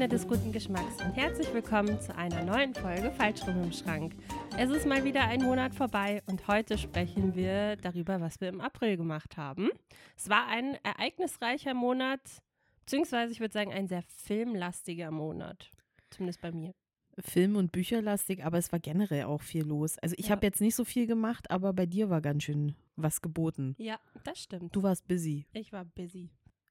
Freunde des guten Geschmacks und herzlich willkommen zu einer neuen Folge Falschrum im Schrank. Es ist mal wieder ein Monat vorbei und heute sprechen wir darüber, was wir im April gemacht haben. Es war ein ereignisreicher Monat, beziehungsweise ich würde sagen ein sehr filmlastiger Monat, zumindest bei mir. Film- und Bücherlastig, aber es war generell auch viel los. Also ich Ja. habe jetzt nicht so viel gemacht, aber bei dir war ganz schön was geboten. Ja, das stimmt. Du warst busy. Ich war busy.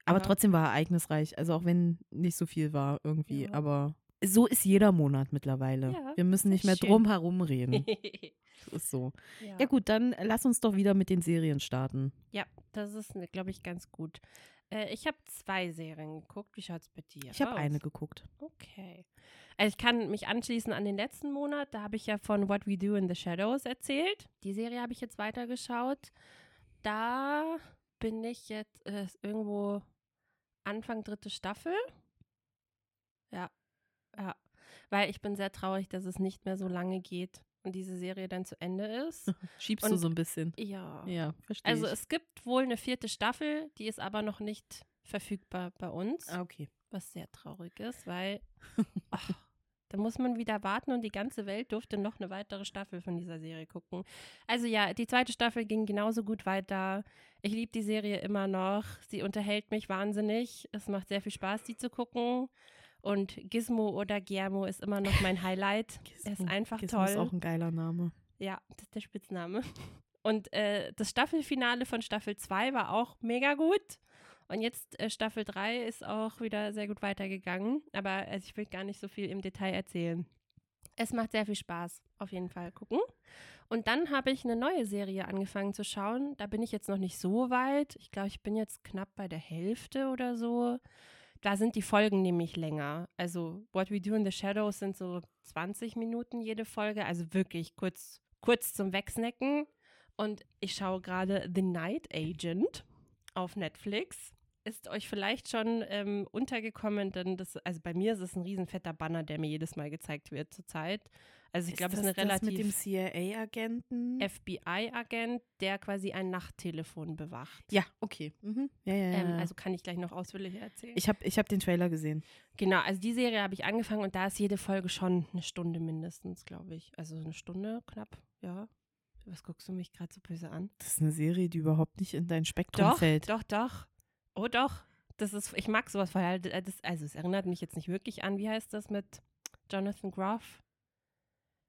Aber Ja. trotzdem war ereignisreich. Also auch wenn nicht so viel war irgendwie. Ja. Aber so ist jeder Monat mittlerweile. Ja, Wir müssen nicht mehr schön. drum herum reden. Das ist so. ja. Gut, dann lass uns doch wieder mit den Serien starten. Ja, das ist, glaube ich, ganz gut. Äh, ich habe zwei Serien geguckt. Wie schaut es bei dir Ich habe eine geguckt. Okay. Also ich kann mich anschließen an den letzten Monat. Da habe ich ja von What We Do in the Shadows erzählt. Die Serie habe ich jetzt weitergeschaut. Da bin ich jetzt äh, irgendwo Anfang dritte Staffel. Ja, ja. Weil ich bin sehr traurig, dass es nicht mehr so lange geht und diese Serie dann zu Ende ist. Schiebst Und- du so ein bisschen. Ja. Ja, verstehe Also ich. es gibt wohl eine vierte Staffel, die ist aber noch nicht verfügbar bei uns, Ah, okay. was sehr traurig ist, weil ach, da muss man wieder warten und die ganze Welt durfte noch eine weitere Staffel von dieser Serie gucken. Also ja, die zweite Staffel ging genauso gut weiter. Ich liebe die Serie immer noch. Sie unterhält mich wahnsinnig. Es macht sehr viel Spaß, die zu gucken. Und Gizmo oder Guillermo ist immer noch mein Highlight. Er ist Gizmo. einfach Gizmo toll. ist auch ein geiler Name. Ja, das ist der Spitzname. Und äh, das Staffelfinale von Staffel 2 war auch mega gut. Und jetzt äh, Staffel 3 ist auch wieder sehr gut weitergegangen. Aber also ich will gar nicht so viel im Detail erzählen. Es macht sehr viel Spaß, auf jeden Fall gucken. Und dann habe ich eine neue Serie angefangen zu schauen. Da bin ich jetzt noch nicht so weit. Ich glaube, ich bin jetzt knapp bei der Hälfte oder so. Da sind die Folgen nämlich länger. Also What We Do in the Shadows sind so 20 Minuten jede Folge. Also wirklich kurz, kurz zum Wegsnacken. Und ich schaue gerade The Night Agent auf Netflix. Ist euch vielleicht schon ähm, untergekommen, denn das, also bei mir ist es ein riesen fetter Banner, der mir jedes Mal gezeigt wird zurzeit. Also ich glaube, es ist eine das mit dem relativ CIA-Agenten? FBI-Agent, der quasi ein Nachttelefon bewacht. Ja, okay. Mhm. Ja, ja, ja. Ähm, also kann ich gleich noch ausführlicher erzählen. ich habe ich hab den Trailer gesehen. Genau, also die Serie habe ich angefangen und da ist jede Folge schon eine Stunde mindestens, glaube ich. Also eine Stunde knapp, ja. Was guckst du mich gerade so böse an? Das ist eine Serie, die überhaupt nicht in dein Spektrum Doch, fällt. doch, doch. Oh doch. Das ist, ich mag sowas, weil äh, das, also es erinnert mich jetzt nicht wirklich an, wie heißt das mit Jonathan Groff?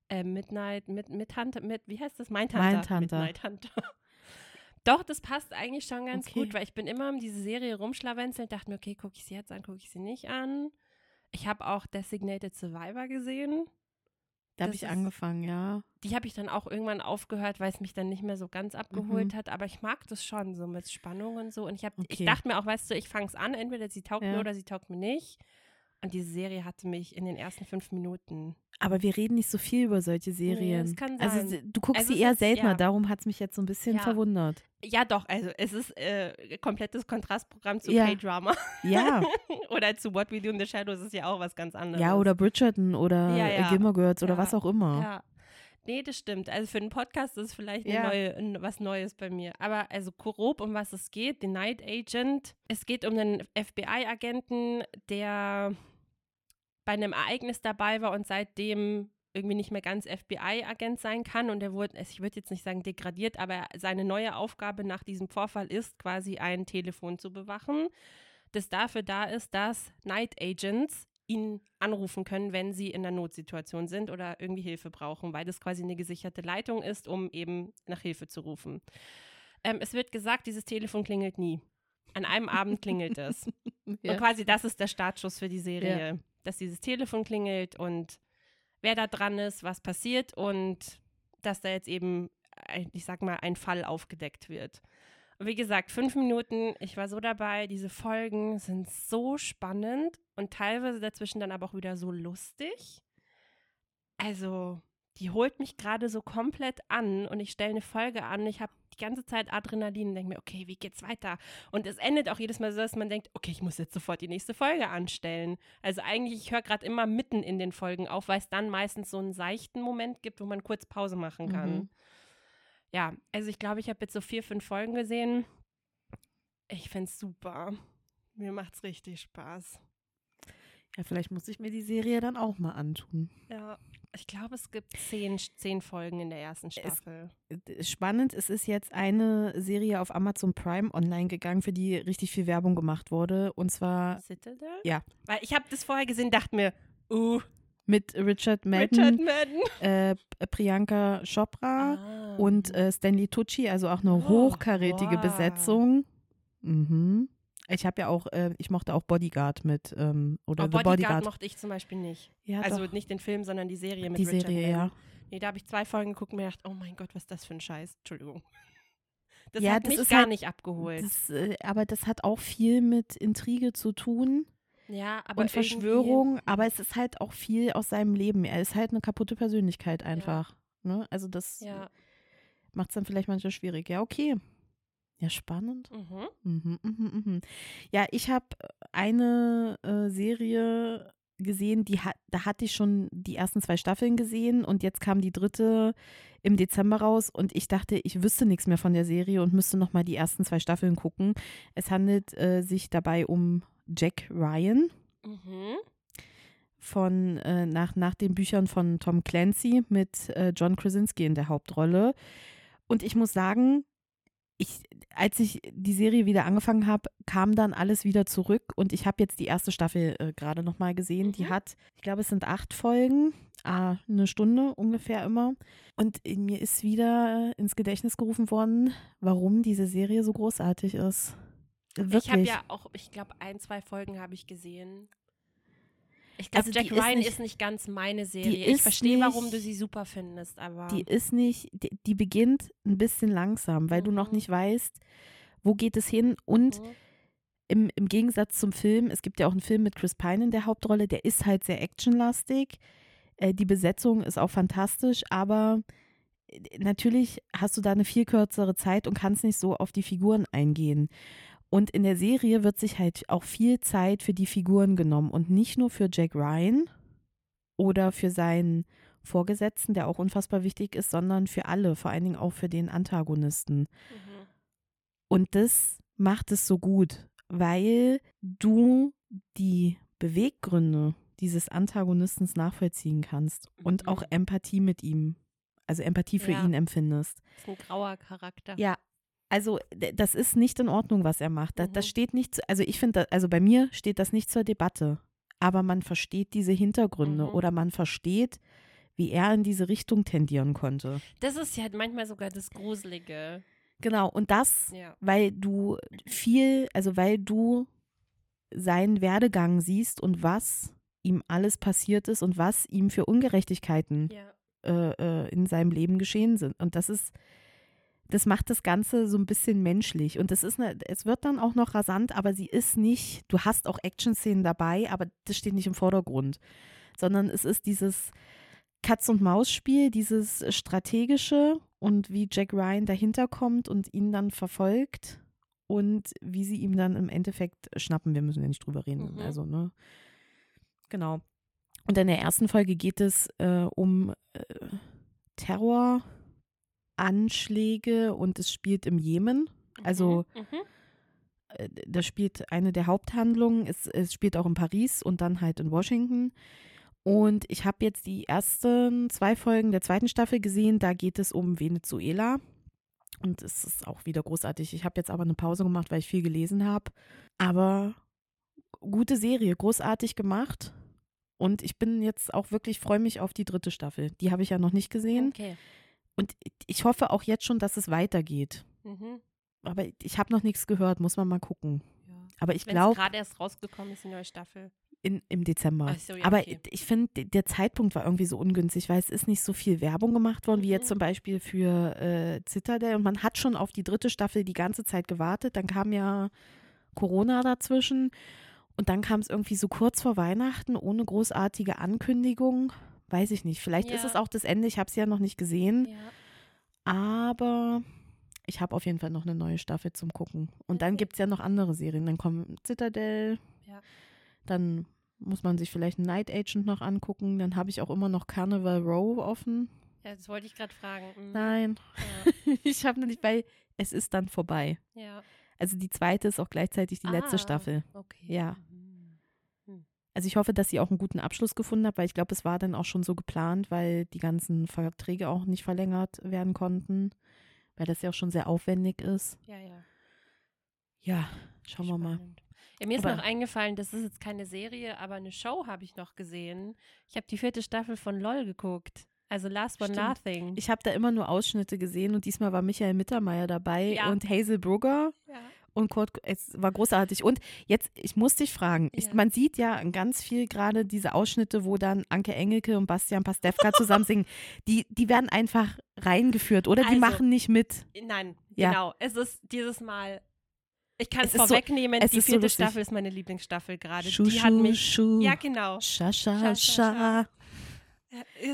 Äh, Midnight, mit, mit Hunter, mit, wie heißt das? Mindhunter. Mindhunter. Midnight Hunter. Doch, das passt eigentlich schon ganz Okay. gut, weil ich bin immer um diese Serie rumschlawenzelt, dachte mir, okay, gucke ich sie jetzt an, gucke ich sie nicht an. Ich habe auch Designated Survivor gesehen. Da habe ich ist- angefangen, ja. Die habe ich dann auch irgendwann aufgehört, weil es mich dann nicht mehr so ganz abgeholt Mhm. hat. Aber ich mag das schon so mit Spannung und so. Und ich, hab, ich Okay. dachte mir auch, weißt du, ich fange es an, entweder sie taugt Ja. mir oder sie taugt mir nicht. Und diese Serie hatte mich in den ersten fünf Minuten. Aber wir reden nicht so viel über solche Serien. das kann Also sein. se- du guckst Also sie eher ist- seltener, ja. darum hat es mich jetzt so ein bisschen Ja. verwundert. Ja, doch, also es ist äh, komplettes Kontrastprogramm zu Ja. K-Drama. Ja, oder zu What We Do in the Shadows ist ja auch was ganz anderes. ja, oder Bridgerton oder Ja. Gilmore Girls oder was auch immer. Ja. Nee, das stimmt. Also für einen Podcast ist vielleicht Ja. neue, was Neues bei mir. Aber also grob, um was es geht, The Night Agent. Es geht um einen FBI-Agenten, der bei einem Ereignis dabei war und seitdem irgendwie nicht mehr ganz FBI-Agent sein kann. Und er wurde, also ich würde jetzt nicht sagen degradiert, aber seine neue Aufgabe nach diesem Vorfall ist quasi ein Telefon zu bewachen, das dafür da ist, dass Night Agents ihn anrufen können, wenn sie in einer Notsituation sind oder irgendwie Hilfe brauchen, weil das quasi eine gesicherte Leitung ist, um eben nach Hilfe zu rufen. Ähm, es wird gesagt, dieses Telefon klingelt nie. An einem Abend klingelt es. Ja. Und quasi das ist der Startschuss für die Serie, dass dieses Telefon klingelt und wer da dran ist, was passiert und dass da jetzt eben, ich sag mal, ein Fall aufgedeckt wird. Und wie gesagt, fünf Minuten, ich war so dabei, diese Folgen sind so spannend und teilweise dazwischen dann aber auch wieder so lustig. Also, die holt mich gerade so komplett an und ich stelle eine Folge an. Ich habe ganze Zeit Adrenalin und denke mir, okay, wie geht's weiter? Und es endet auch jedes Mal so, dass man denkt, okay, ich muss jetzt sofort die nächste Folge anstellen. Also eigentlich, ich höre gerade immer mitten in den Folgen auf, weil es dann meistens so einen seichten Moment gibt, wo man kurz Pause machen kann. Mhm. Ja, also ich glaube, ich habe jetzt so vier, fünf Folgen gesehen. Ich finde es super. Mir macht's richtig Spaß. Ja, vielleicht muss ich mir die Serie dann auch mal antun. Ja. Ich glaube, es gibt zehn, zehn Folgen in der ersten Staffel. Äh, Spannend, es ist jetzt eine Serie auf Amazon Prime online gegangen, für die richtig viel Werbung gemacht wurde. Und zwar Citadel? Ja. Weil ich habe das vorher gesehen, dachte mir, uh, mit Richard Madden, Richard Madden. Äh, Priyanka Chopra Ah. und äh, Stanley Tucci, also auch eine Oh, hochkarätige wow. Besetzung. Mhm. Ich habe ja auch, äh, ich mochte auch Bodyguard mit, ähm, oder Oh, The Bodyguard, Bodyguard. mochte ich zum Beispiel nicht. ja, also doch. nicht den Film, sondern die Serie mit die Richard Serie, Madden. ja. Nee, da habe ich zwei Folgen geguckt und mir gedacht, oh mein Gott, was ist das für ein Scheiß. Entschuldigung. Das Ja, hat das mich ist gar halt- nicht abgeholt. Das, äh, aber das hat auch viel mit Intrige zu tun ja, aber und Verschwörung, aber es ist halt auch viel aus seinem Leben. Er ist halt eine kaputte Persönlichkeit einfach. Ne? Also das Ja. macht es dann vielleicht manchmal schwierig. Ja, okay. Ja, spannend. Mhm. Mhm, mhm, mhm. Ja, ich habe eine äh, Serie gesehen, die hat, da hatte ich schon die ersten zwei Staffeln gesehen und jetzt kam die dritte im Dezember raus und ich dachte, ich wüsste nichts mehr von der Serie und müsste noch mal die ersten zwei Staffeln gucken. Es handelt äh, sich dabei um Jack Ryan Mhm. von äh, nach, nach den Büchern von Tom Clancy mit äh, John Krasinski in der Hauptrolle. Und ich muss sagen, ich, als ich die Serie wieder angefangen habe, kam dann alles wieder zurück und ich habe jetzt die erste Staffel äh, gerade noch mal gesehen. Die Mhm. hat, ich glaube, es sind acht Folgen, ah, eine Stunde ungefähr immer. Und in mir ist wieder ins Gedächtnis gerufen worden, warum diese Serie so großartig ist. Wirklich. Ich habe ja auch, ich glaube, ein, zwei Folgen habe ich gesehen. Ich glaube, Also Jack ist Ryan nicht- ist nicht ganz meine Serie. ist Ich verstehe, warum nicht- du sie super findest, aber Die ist nicht, die, die beginnt ein bisschen langsam, weil du noch Mhm. nicht weißt, wo geht es hin. Und Mhm. im, im Gegensatz zum Film, es gibt ja auch einen Film mit Chris Pine in der Hauptrolle, der ist halt sehr actionlastig. Äh, die Besetzung ist auch fantastisch, aber äh, natürlich hast du da eine viel kürzere Zeit und kannst nicht so auf die Figuren eingehen. Und in der Serie wird sich halt auch viel Zeit für die Figuren genommen und nicht nur für Jack Ryan oder für seinen Vorgesetzten, der auch unfassbar wichtig ist, sondern für alle, vor allen Dingen auch für den Antagonisten. Mhm. Und das macht es so gut, weil du die Beweggründe dieses Antagonistens nachvollziehen kannst und Mhm. auch Empathie mit ihm, also Empathie für Ja. ihn empfindest. ist ein grauer Charakter. Ja, also das ist nicht in Ordnung, was er macht. Das, das Mhm. steht nicht, zu, also ich finde, also bei mir steht das nicht zur Debatte. Aber man versteht diese Hintergründe Mhm. oder man versteht, wie er in diese Richtung tendieren konnte. Das ist ja manchmal sogar das Gruselige. Genau, und das Ja. weil du viel, also weil du seinen Werdegang siehst und was ihm alles passiert ist und was ihm für Ungerechtigkeiten Ja. äh, äh, in seinem Leben geschehen sind. Und das ist, das macht das Ganze so ein bisschen menschlich. Und das ist eine, es wird dann auch noch rasant, aber sie ist nicht, du hast auch Action-Szenen dabei, aber das steht nicht im Vordergrund. Sondern es ist dieses Katz-und-Maus-Spiel, dieses strategische und wie Jack Ryan dahinter kommt und ihn dann verfolgt und wie sie ihm dann im Endeffekt schnappen. Wir müssen ja nicht drüber reden. Mhm. Also, ne? Genau. Und in der ersten Folge geht es äh, um äh, Terroranschläge und es spielt im Jemen. Also Mhm. Mhm. äh, das spielt eine der Haupthandlungen. Es, es spielt auch in Paris und dann halt in Washington. Und ich habe jetzt die ersten zwei Folgen der zweiten Staffel gesehen. Da geht es um Venezuela. Und es ist auch wieder großartig. Ich habe jetzt aber eine Pause gemacht, weil ich viel gelesen habe. Aber gute Serie, großartig gemacht. Und ich bin jetzt auch wirklich, freue mich auf die dritte Staffel. Die habe ich ja noch nicht gesehen. Okay. Und ich hoffe auch jetzt schon, dass es weitergeht. Mhm. Aber ich habe noch nichts gehört, muss man mal gucken. Ja. Aber ich glaube, gerade erst rausgekommen ist, die neue Staffel. in, im Dezember. So, ja, Aber okay. ich finde, der Zeitpunkt war irgendwie so ungünstig, weil es ist nicht so viel Werbung gemacht worden, wie jetzt Mhm. zum Beispiel für äh, Citadel. Und man hat schon auf die dritte Staffel die ganze Zeit gewartet. Dann kam ja Corona dazwischen. Und dann kam es irgendwie so kurz vor Weihnachten, ohne großartige Ankündigung. Weiß ich nicht. Vielleicht ist Ja. es auch das Ende. Ich habe es ja noch nicht gesehen. Ja. Aber ich habe auf jeden Fall noch eine neue Staffel zum Gucken. Und dann Okay. gibt es ja noch andere Serien. Dann kommen Citadel. Ja. Dann muss man sich vielleicht Night Agent noch angucken. Dann habe ich auch immer noch Carnival Row offen. ja, das wollte ich gerade fragen. Mhm. Nein, ich habe noch nicht, weil es ist dann vorbei. ja. Also die zweite ist auch gleichzeitig die letzte Ah, Staffel. Okay. Ja. Also ich hoffe, dass sie auch einen guten Abschluss gefunden hat, weil ich glaube, es war dann auch schon so geplant, weil die ganzen Verträge auch nicht verlängert werden konnten, weil das ja auch schon sehr aufwendig ist. Ja, ja. Ja, schauen wir mal. Spannend. Ja, mir ist Aber- noch eingefallen, das ist jetzt keine Serie, aber eine Show habe ich noch gesehen. Ich habe die vierte Staffel von LOL geguckt. Also Last One Stimmt. Nothing. Ich habe da immer nur Ausschnitte gesehen und diesmal war Michael Mittermeier dabei Ja. und Hazel Brugger ja. Und Kurt, es war großartig. Und jetzt, ich muss dich fragen, ich, Ja. man sieht ja ganz viel gerade diese Ausschnitte, wo dann Anke Engelke und Bastian Pastewka zusammen singen. Die, die werden einfach reingeführt, oder? Die Also, machen nicht mit. Nein, Ja. genau. Es ist dieses Mal. Ich kann Es so- vorwegnehmen, es die ist so vierte lustig. Staffel ist meine Lieblingsstaffel gerade. Schuh, Die hat mich. schuh. Ja, genau. Scha, scha, Scha, scha, scha.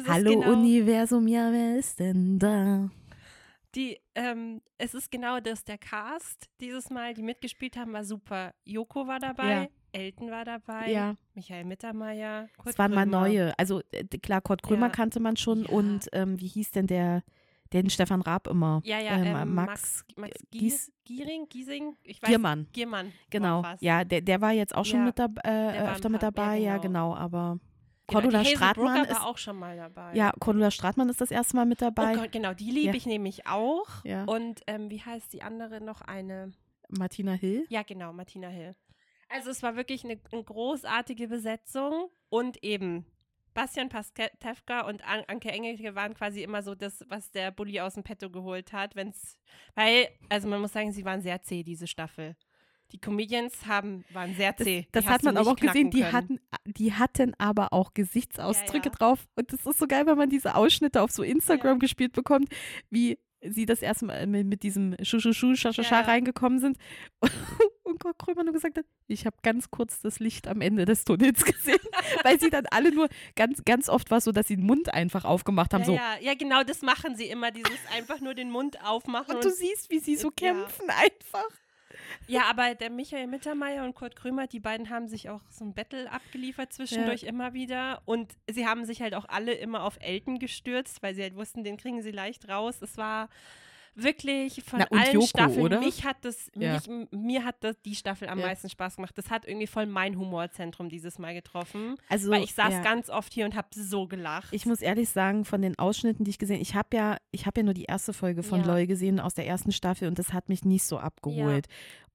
Hallo genau, Universum, ja, wer ist denn da? Die, ähm, es ist genau das, der Cast dieses Mal, die mitgespielt haben, war super. Joko war dabei, Ja. Elton war dabei, Ja, Michael Mittermeier, Kurt es waren mal Krömer. neue. Also äh, klar, Kurt Krömer Ja. kannte man schon Ja. und ähm, wie hieß denn der, den Stefan Raab immer? Ja, ja, Ähm, ähm, Max Max, Max Gies- Giering, Giesing, ich weiß Giermann. Giermann. Genau, ja, der, der war jetzt auch schon mit dabei, äh, öfter mit paar- ja, dabei, ja, genau. genau, aber Genau, Cordula die Hazel Stratmann ist, war auch schon mal dabei. ja, Cordula Stratmann ist das erste Mal mit dabei. Oh Gott, genau, die liebe Ja. ich nämlich auch. Ja. Und ähm, wie heißt die andere noch eine? Martina Hill. Ja, genau, Martina Hill. Also es war wirklich eine, eine großartige Besetzung und eben Bastian Pastewka und An Anke Engelke waren quasi immer so das, was der Bulli aus dem Petto geholt hat, wenn's, weil, also man muss sagen, sie waren sehr zäh, diese Staffel. Die Comedians haben, waren sehr Das, zäh. Das hast hat man aber auch gesehen, die können. hatten, die hatten aber auch Gesichtsausdrücke Ja, ja. drauf. Und das ist so geil, wenn man diese Ausschnitte auf so Instagram Ja. gespielt bekommt, wie sie das erste Mal mit, mit diesem Schu-Schu-Schu, Scha-Scha-Scha Ja, ja. reingekommen sind. Und Kurt Krömer nur gesagt hat, ich habe ganz kurz das Licht am Ende des Tunnels gesehen, weil sie dann alle nur, ganz, ganz oft war es so, dass sie den Mund einfach aufgemacht haben, ja, so. ja, ja, genau, das machen sie immer, dieses einfach nur den Mund aufmachen. Und du siehst, wie sie so Ja. kämpfen einfach. Ja, aber der Michael Mittermeier und Kurt Krömer, die beiden haben sich auch so ein Battle abgeliefert zwischendurch immer wieder. Und sie haben sich halt auch alle immer auf Elton gestürzt, weil sie halt wussten, den kriegen sie leicht raus. Es war wirklich von Na, allen Joko, Staffeln. oder? Mich hat das, Ja. mich, mir hat das die Staffel am Ja. meisten Spaß gemacht. Das hat irgendwie voll mein Humorzentrum dieses Mal getroffen. Also, weil ich saß ja. ganz oft hier und habe so gelacht. Ich muss ehrlich sagen, von den Ausschnitten, die ich gesehen ich habe ja, ich habe ja nur die erste Folge von Ja. LOL gesehen aus der ersten Staffel und das hat mich nicht so abgeholt.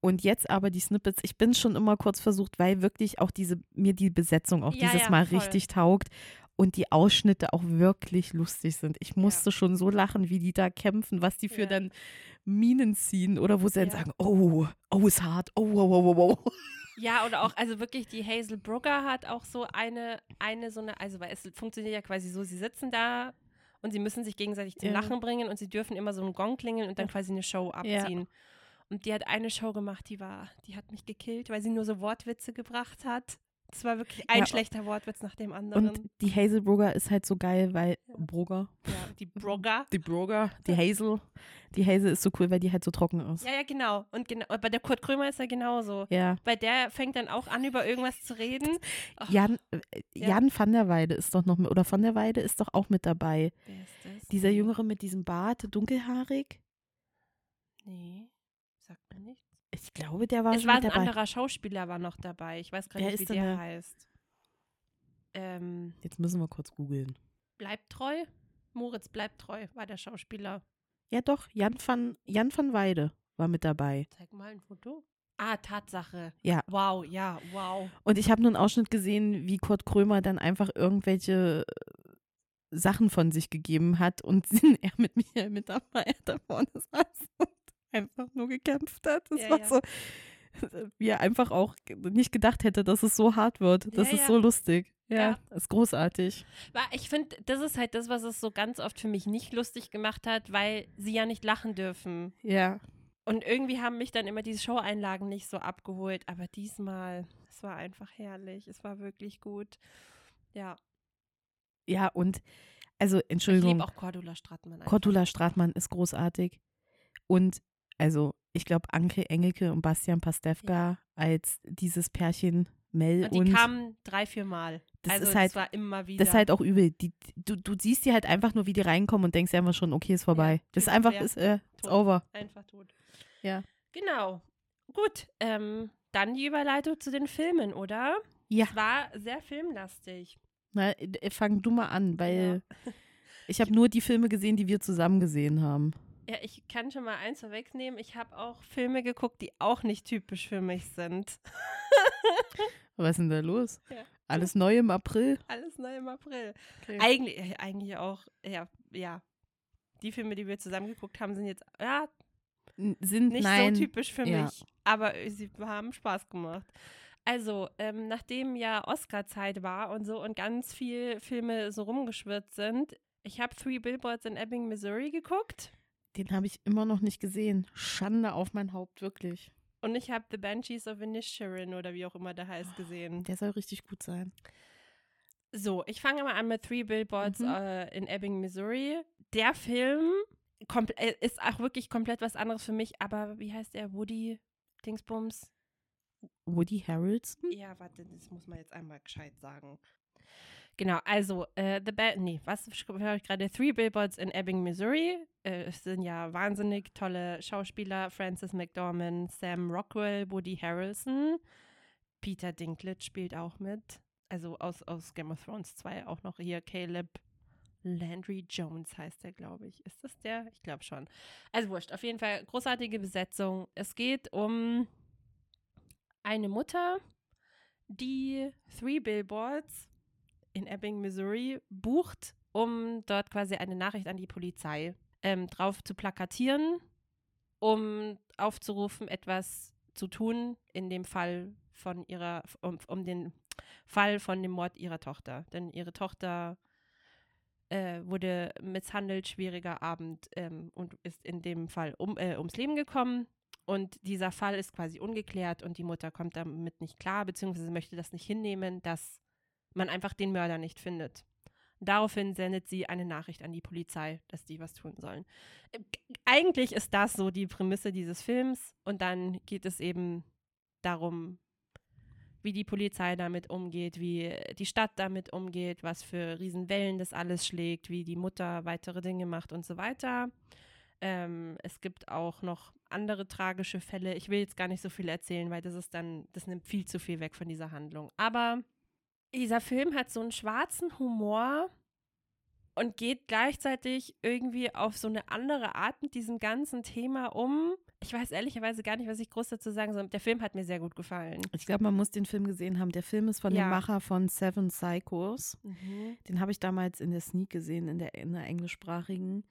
Und jetzt aber die Snippets, ich bin schon immer kurz versucht, weil wirklich auch diese, mir die Besetzung auch Ja, dieses ja, Mal voll. richtig taugt und die Ausschnitte auch wirklich lustig sind. Ich musste schon so lachen, wie die da kämpfen, was die für Ja. dann Minen ziehen oder wo sie dann Ja. sagen, oh, oh, ist hart, oh, oh, oh, oh, oh. Ja, oder auch, also wirklich, die Hazel Brugger hat auch so eine, eine so eine, also weil es funktioniert ja quasi so, sie sitzen da und sie müssen sich gegenseitig zum Ja. Lachen bringen und sie dürfen immer so einen Gong klingeln und dann quasi eine Show abziehen. Und die hat eine Show gemacht, die war, die hat mich gekillt, weil sie nur so Wortwitze gebracht hat. Das war wirklich ein Ja, schlechter Wortwitz nach dem anderen. Und die Hazel Brugger ist halt so geil, weil Brugger, ja, die Brugger. die Brugger, die Hazel, die Hazel ist so cool, weil die halt so trocken ist. Ja, ja, genau. Und genau, bei der Kurt Krömer ist er genauso. Ja. Bei der fängt dann auch an, über irgendwas zu reden. Ach, Jan, äh, Ja. Jan van der Weide ist doch noch mit, oder von der Weide ist doch auch mit dabei. wer ist das? Dieser Jüngere mit diesem Bart, dunkelhaarig. Nee, sagt mir nichts. Ich glaube, der war es schon war mit ein dabei. anderer Schauspieler war noch dabei. Ich weiß gerade nicht, wie der der? heißt. Ähm, Jetzt müssen wir kurz googeln. bleibt treu? Moritz bleibt treu war der Schauspieler. Ja doch, Jan van, Jan van Weide war mit dabei. Zeig mal ein Foto. Ah, Tatsache. Ja. Wow, ja, wow. Und ich habe nur einen Ausschnitt gesehen, wie Kurt Krömer dann einfach irgendwelche äh, Sachen von sich gegeben hat und er mit Michael mit dabei da vorne saß und einfach nur gekämpft hat. Das Ja, war ja. so, wie er einfach auch nicht gedacht hätte, dass es so hart wird. Das Ja, ist so lustig. Ja, ist großartig. Ich finde, das ist halt das, was es so ganz oft für mich nicht lustig gemacht hat, weil sie ja nicht lachen dürfen. Ja. Und irgendwie haben mich dann immer diese Show-Einlagen nicht so abgeholt. Aber diesmal, es war einfach herrlich. Es war wirklich gut. Ja, Ja, und also ich Entschuldigung, liebe auch Cordula Stratmann. einfach. Cordula Stratmann ist großartig. Und also, ich glaube, Anke Engelke und Bastian Pastewka als dieses Pärchen Mel Und die und kamen drei, vier Mal. Das also ist halt- es war immer wieder. das ist halt auch übel. Die, du, du siehst die halt einfach nur, wie die reinkommen und denkst dir einfach schon, okay, ist vorbei. Ja, das ist einfach, ist, äh, it's over. einfach tot. Ja. Genau. Gut, ähm, dann die Überleitung zu den Filmen, oder? Ja. Es war sehr filmlastig. Na, äh, fang du mal an, weil ich habe nur die Filme gesehen, die wir zusammen gesehen haben. Ja, ich kann schon mal eins vorwegnehmen. Ich habe auch Filme geguckt, die auch nicht typisch für mich sind. Was ist denn da los? Ja. Alles neu im April? Alles neu im April. Okay. Eigentlich, äh, eigentlich auch, ja, ja. Die Filme, die wir zusammen geguckt haben, sind jetzt ja, Sind nicht nein. so typisch für ja. mich. Aber sie haben Spaß gemacht. Also, ähm, nachdem ja Oscar-Zeit war und so und ganz viel Filme so rumgeschwirrt sind, ich habe Three Billboards in Ebbing, Missouri geguckt Den habe ich immer noch nicht gesehen. Schande auf mein Haupt, wirklich. und ich habe The Banshees of Inisherin oder wie auch immer der heißt gesehen. Der soll richtig gut sein. So, ich fange mal an mit Three Billboards Mhm. äh, in Ebbing, Missouri. Der Film äh, ist auch wirklich komplett was anderes für mich, aber wie heißt der? Woody Dingsbums? Woody Harrelson? Ja, warte, das muss man jetzt einmal gescheit sagen. Genau, also, äh, The ba nee, was höre ich gerade? Three Billboards in Ebbing, Missouri. Äh, es sind ja wahnsinnig tolle Schauspieler. Francis McDormand, Sam Rockwell, Woody Harrelson. Peter Dinklage spielt auch mit. Also aus, aus Game of Thrones 2 auch noch hier Caleb Landry Jones heißt der, glaube ich. Ist das der? Ich glaube schon. Also wurscht. Auf jeden Fall großartige Besetzung. Es geht um eine Mutter, die Three Billboards in Ebbing, Missouri bucht, um dort quasi eine Nachricht an die Polizei ähm, drauf zu plakatieren, um aufzurufen, etwas zu tun in dem Fall von ihrer, um, um den Fall von dem Mord ihrer Tochter. Denn ihre Tochter äh, wurde misshandelt, schwieriger Abend ähm, und ist in dem Fall um, äh, ums Leben gekommen. Und dieser Fall ist quasi ungeklärt und die Mutter kommt damit nicht klar, beziehungsweise möchte das nicht hinnehmen, dass man einfach den Mörder nicht findet. Daraufhin sendet sie eine Nachricht an die Polizei, dass die was tun sollen. Eigentlich ist das so die Prämisse dieses Films und dann geht es eben darum, wie die Polizei damit umgeht, wie die Stadt damit umgeht, was für Riesenwellen das alles schlägt, wie die Mutter weitere Dinge macht und so weiter. Ähm, es gibt auch noch andere tragische Fälle. Ich will jetzt gar nicht so viel erzählen, weil das ist dann, das nimmt viel zu viel weg von dieser Handlung. Aber dieser Film hat so einen schwarzen Humor und geht gleichzeitig irgendwie auf so eine andere Art mit diesem ganzen Thema um. Ich weiß ehrlicherweise gar nicht, was ich groß dazu sagen soll. Der Film hat mir sehr gut gefallen. Ich glaube, man muss den Film gesehen haben. Der Film ist von Ja. dem Macher von Seven Psychos. Den habe ich damals in der Sneak gesehen, in der, in der englischsprachigen.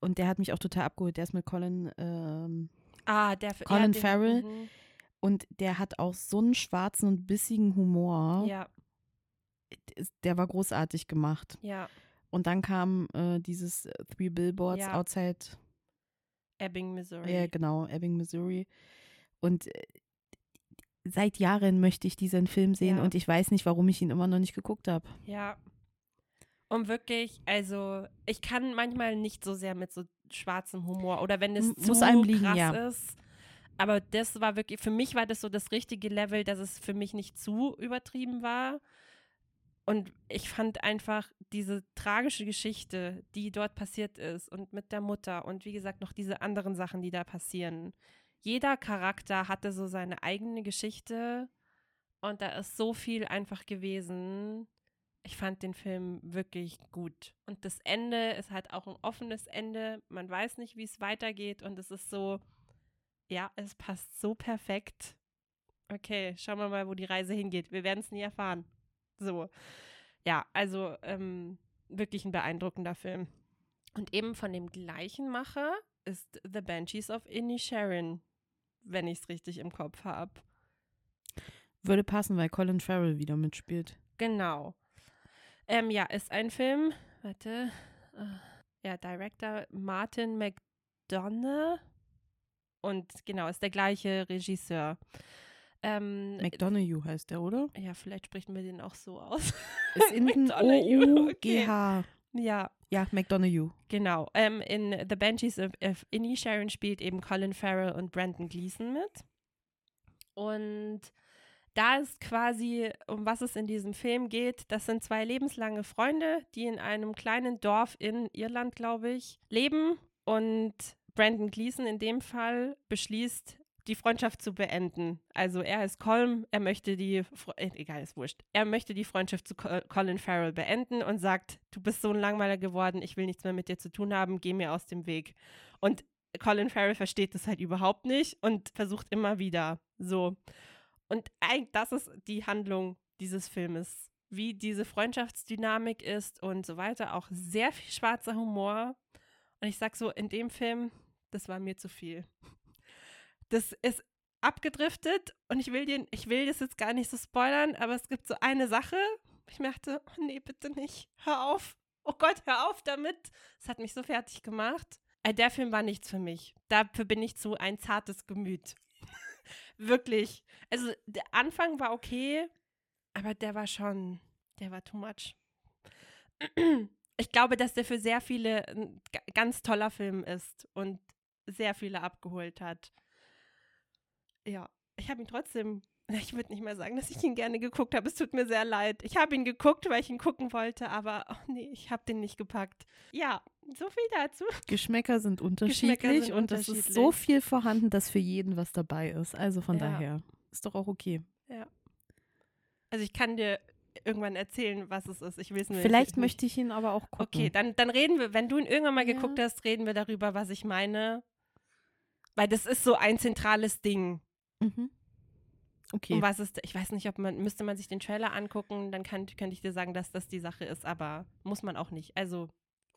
Und der hat mich auch total abgeholt. Der ist mit Colin, ähm, Ah, der Colin den- Farrell. mhm. und der hat auch so einen schwarzen und bissigen Humor. Ja, Der war großartig gemacht. ja. Und dann kam äh, dieses äh, Three Billboards Ja. Outside, Ebbing, Missouri. ja genau, Ebbing, Missouri. Und äh, seit Jahren möchte ich diesen Film sehen Ja. und ich weiß nicht, warum ich ihn immer noch nicht geguckt habe. Ja. Und wirklich, also ich kann manchmal nicht so sehr mit so schwarzem Humor oder wenn es M- zu muss einem liegen, krass ja. ist. Aber das war wirklich, für mich war das so das richtige Level, dass es für mich nicht zu übertrieben war. Und ich fand einfach diese tragische Geschichte, die dort passiert ist und mit der Mutter und wie gesagt noch diese anderen Sachen, die da passieren. Jeder Charakter hatte so seine eigene Geschichte und da ist so viel einfach gewesen. Ich fand den Film wirklich gut. Und das Ende ist halt auch ein offenes Ende. Man weiß nicht, wie es weitergeht und es ist so, ja, es passt so perfekt. Okay, schauen wir mal, wo die Reise hingeht. Wir werden es nie erfahren. So. Ja, also ähm, wirklich ein beeindruckender Film. Und eben von dem gleichen Macher ist The Banshees of Inisherin, wenn ich es richtig im Kopf habe. Würde passen, weil Colin Farrell wieder mitspielt. Genau. Ähm, ja, ist ein Film. Warte. äh, Ja, Director Martin McDonough. Und genau, ist der gleiche Regisseur. Ähm, McDonough heißt der, oder? ja, vielleicht spricht man den auch so aus. Ist McDonough, O-U-G-H. Ja, Ja, McDonough. genau. Ähm, in The Banshees of, of Inisherin spielt eben Colin Farrell und Brandon Gleeson mit. Und da ist quasi, um was es in diesem Film geht, das sind zwei lebenslange Freunde, die in einem kleinen Dorf in Irland, glaube ich, leben. Und Brandon Gleeson in dem Fall beschließt, die Freundschaft zu beenden. Also er ist Colm, er möchte die, äh, egal, ist wurscht, er möchte die Freundschaft zu Col- Colin Farrell beenden und sagt, du bist so ein Langweiler geworden, ich will nichts mehr mit dir zu tun haben, geh mir aus dem Weg. Und Colin Farrell versteht das halt überhaupt nicht und versucht immer wieder so. Und eigentlich, das ist die Handlung dieses Filmes. Wie diese Freundschaftsdynamik ist und so weiter. Auch sehr viel schwarzer Humor. Und ich sag so, in dem Film, das war mir zu viel. Das ist abgedriftet und ich will, den, ich will das jetzt gar nicht so spoilern, aber es gibt so eine Sache. Ich dachte, oh nee, bitte nicht. Hör auf. Oh Gott, hör auf damit. Es hat mich so fertig gemacht. Äh, der Film war nichts für mich. Dafür bin ich zu ein zartes Gemüt. Wirklich. Also der Anfang war okay, aber der war schon, der war too much. Ich glaube, dass der für sehr viele ein ga- ganz toller Film ist und sehr viele abgeholt hat. Ja, ich habe ihn trotzdem, ich würde nicht mal sagen, dass ich ihn gerne geguckt habe. Es tut mir sehr leid. Ich habe ihn geguckt, weil ich ihn gucken wollte, aber oh nee, ich habe den nicht gepackt. Ja, so viel dazu. Geschmäcker sind unterschiedlich Geschmäcker sind und es ist so viel vorhanden, dass für jeden was dabei ist. Also von Ja. daher ist doch auch okay. Also ich kann dir irgendwann erzählen, was es ist. Ich will es nur Vielleicht nicht. möchte ich ihn aber auch gucken. Okay, dann, dann reden wir, wenn du ihn irgendwann mal Ja. geguckt hast, reden wir darüber, was ich meine. Weil das ist so ein zentrales Ding. Mhm. Okay. Um was ist, ich weiß nicht, ob man, müsste man sich den Trailer angucken, dann kann, könnte ich dir sagen, dass das die Sache ist, aber muss man auch nicht. Also,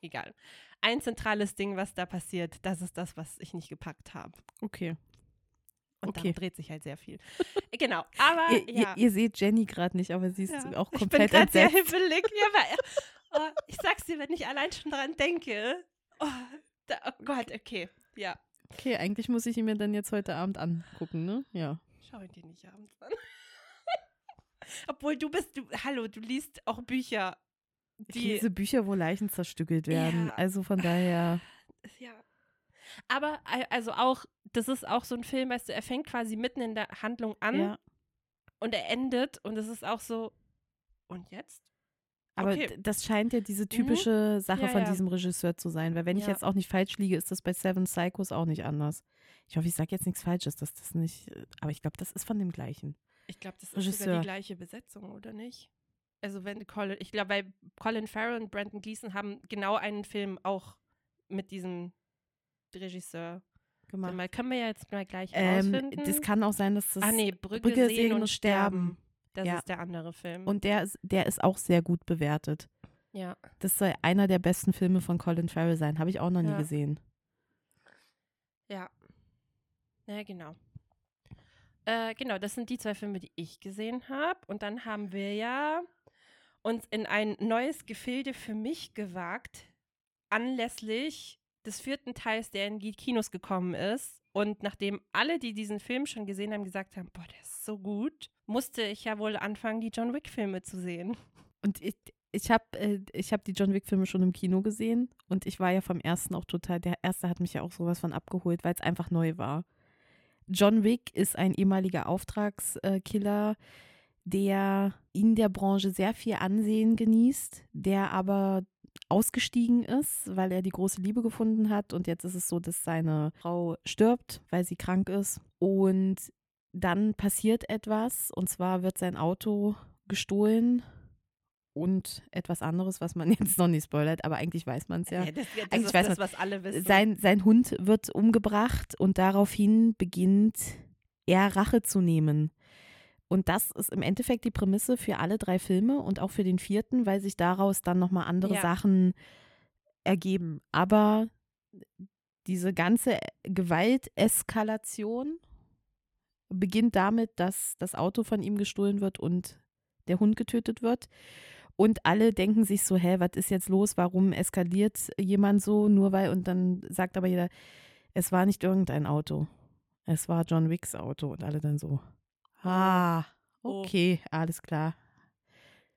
egal. Ein zentrales Ding, was da passiert, das ist das, was ich nicht gepackt habe. okay. Und Okay. darum dreht sich halt sehr viel. genau, aber Ihr, ja. ihr, ihr seht Jenny gerade nicht, aber sie ist Ja. auch ich bin komplett sehr hibbelig. Ja, weil, oh, ich sag's dir, wenn ich allein schon dran denke. Oh, da, oh Gott, okay. Ja. Okay, eigentlich muss ich ihn mir dann jetzt heute Abend angucken, ne? Ja. Schau ihn dir nicht abends an. Obwohl du bist, du, hallo, du liest auch Bücher. Ich Die, lese Bücher, wo Leichen zerstückelt werden. Ja. Also von daher, ja. Aber al- also auch, das ist auch so ein Film, weißt du, er fängt quasi mitten in der Handlung an ja. und er endet und es ist auch so, und jetzt? Aber Okay. das scheint ja diese typische Sache Ja, von ja. diesem Regisseur zu sein. Weil wenn ich Ja. jetzt auch nicht falsch liege, ist das bei Seven Psychos auch nicht anders. Ich hoffe, ich sage jetzt nichts Falsches, dass das nicht. Aber ich glaube, das ist von dem gleichen. Ich glaube, das ist sogar Regisseur. die gleiche Besetzung, oder nicht? Also wenn Colin, ich glaube, bei Colin Farrell und Brandon Gleason haben genau einen Film auch mit diesem Regisseur Gemacht. Mal können wir ja jetzt mal gleich Ähm, rausfinden. das kann auch sein, dass das. ah nee, Brücke, Brücke sehen und sterben. Das Ja. ist der andere Film. Und der ist, der ist auch sehr gut bewertet. ja. Das soll einer der besten Filme von Colin Farrell sein. Habe ich auch noch nie Ja. gesehen. Ja. Ja, genau. Äh, genau, das sind die zwei Filme, die ich gesehen habe. Und dann haben wir ja uns in ein neues Gefilde für mich gewagt, anlässlich des vierten Teils, der in die Kinos gekommen ist. Und nachdem alle, die diesen Film schon gesehen haben, gesagt haben, boah, der ist so gut, musste ich ja wohl anfangen, die John Wick-Filme zu sehen. Und ich, ich habe äh, hab die John Wick-Filme schon im Kino gesehen. Und ich war ja vom ersten auch total. Der erste hat mich ja auch sowas von abgeholt, weil es einfach neu war. John Wick ist ein ehemaliger Auftragskiller, der in der Branche sehr viel Ansehen genießt, der aber ausgestiegen ist, weil er die große Liebe gefunden hat. Und jetzt ist es so, dass seine Frau stirbt, weil sie krank ist. Und dann passiert etwas, und zwar wird sein Auto gestohlen und etwas anderes, was man jetzt noch nicht spoilert, aber eigentlich weiß man es ja. das, das Eigentlich weiß das, was alle wissen. Sein, sein Hund wird umgebracht und daraufhin beginnt er Rache zu nehmen. Und das ist im Endeffekt die Prämisse für alle drei Filme und auch für den vierten, weil sich daraus dann nochmal andere Ja. Sachen ergeben. Aber diese ganze Gewalteskalation beginnt damit, dass das Auto von ihm gestohlen wird und der Hund getötet wird. Und alle denken sich so, hä, was ist jetzt los? Warum eskaliert jemand so? Nur weil, und dann sagt aber jeder, es war nicht irgendein Auto. Es war John Wicks Auto. Und alle dann so, ah, Oh. okay, alles klar.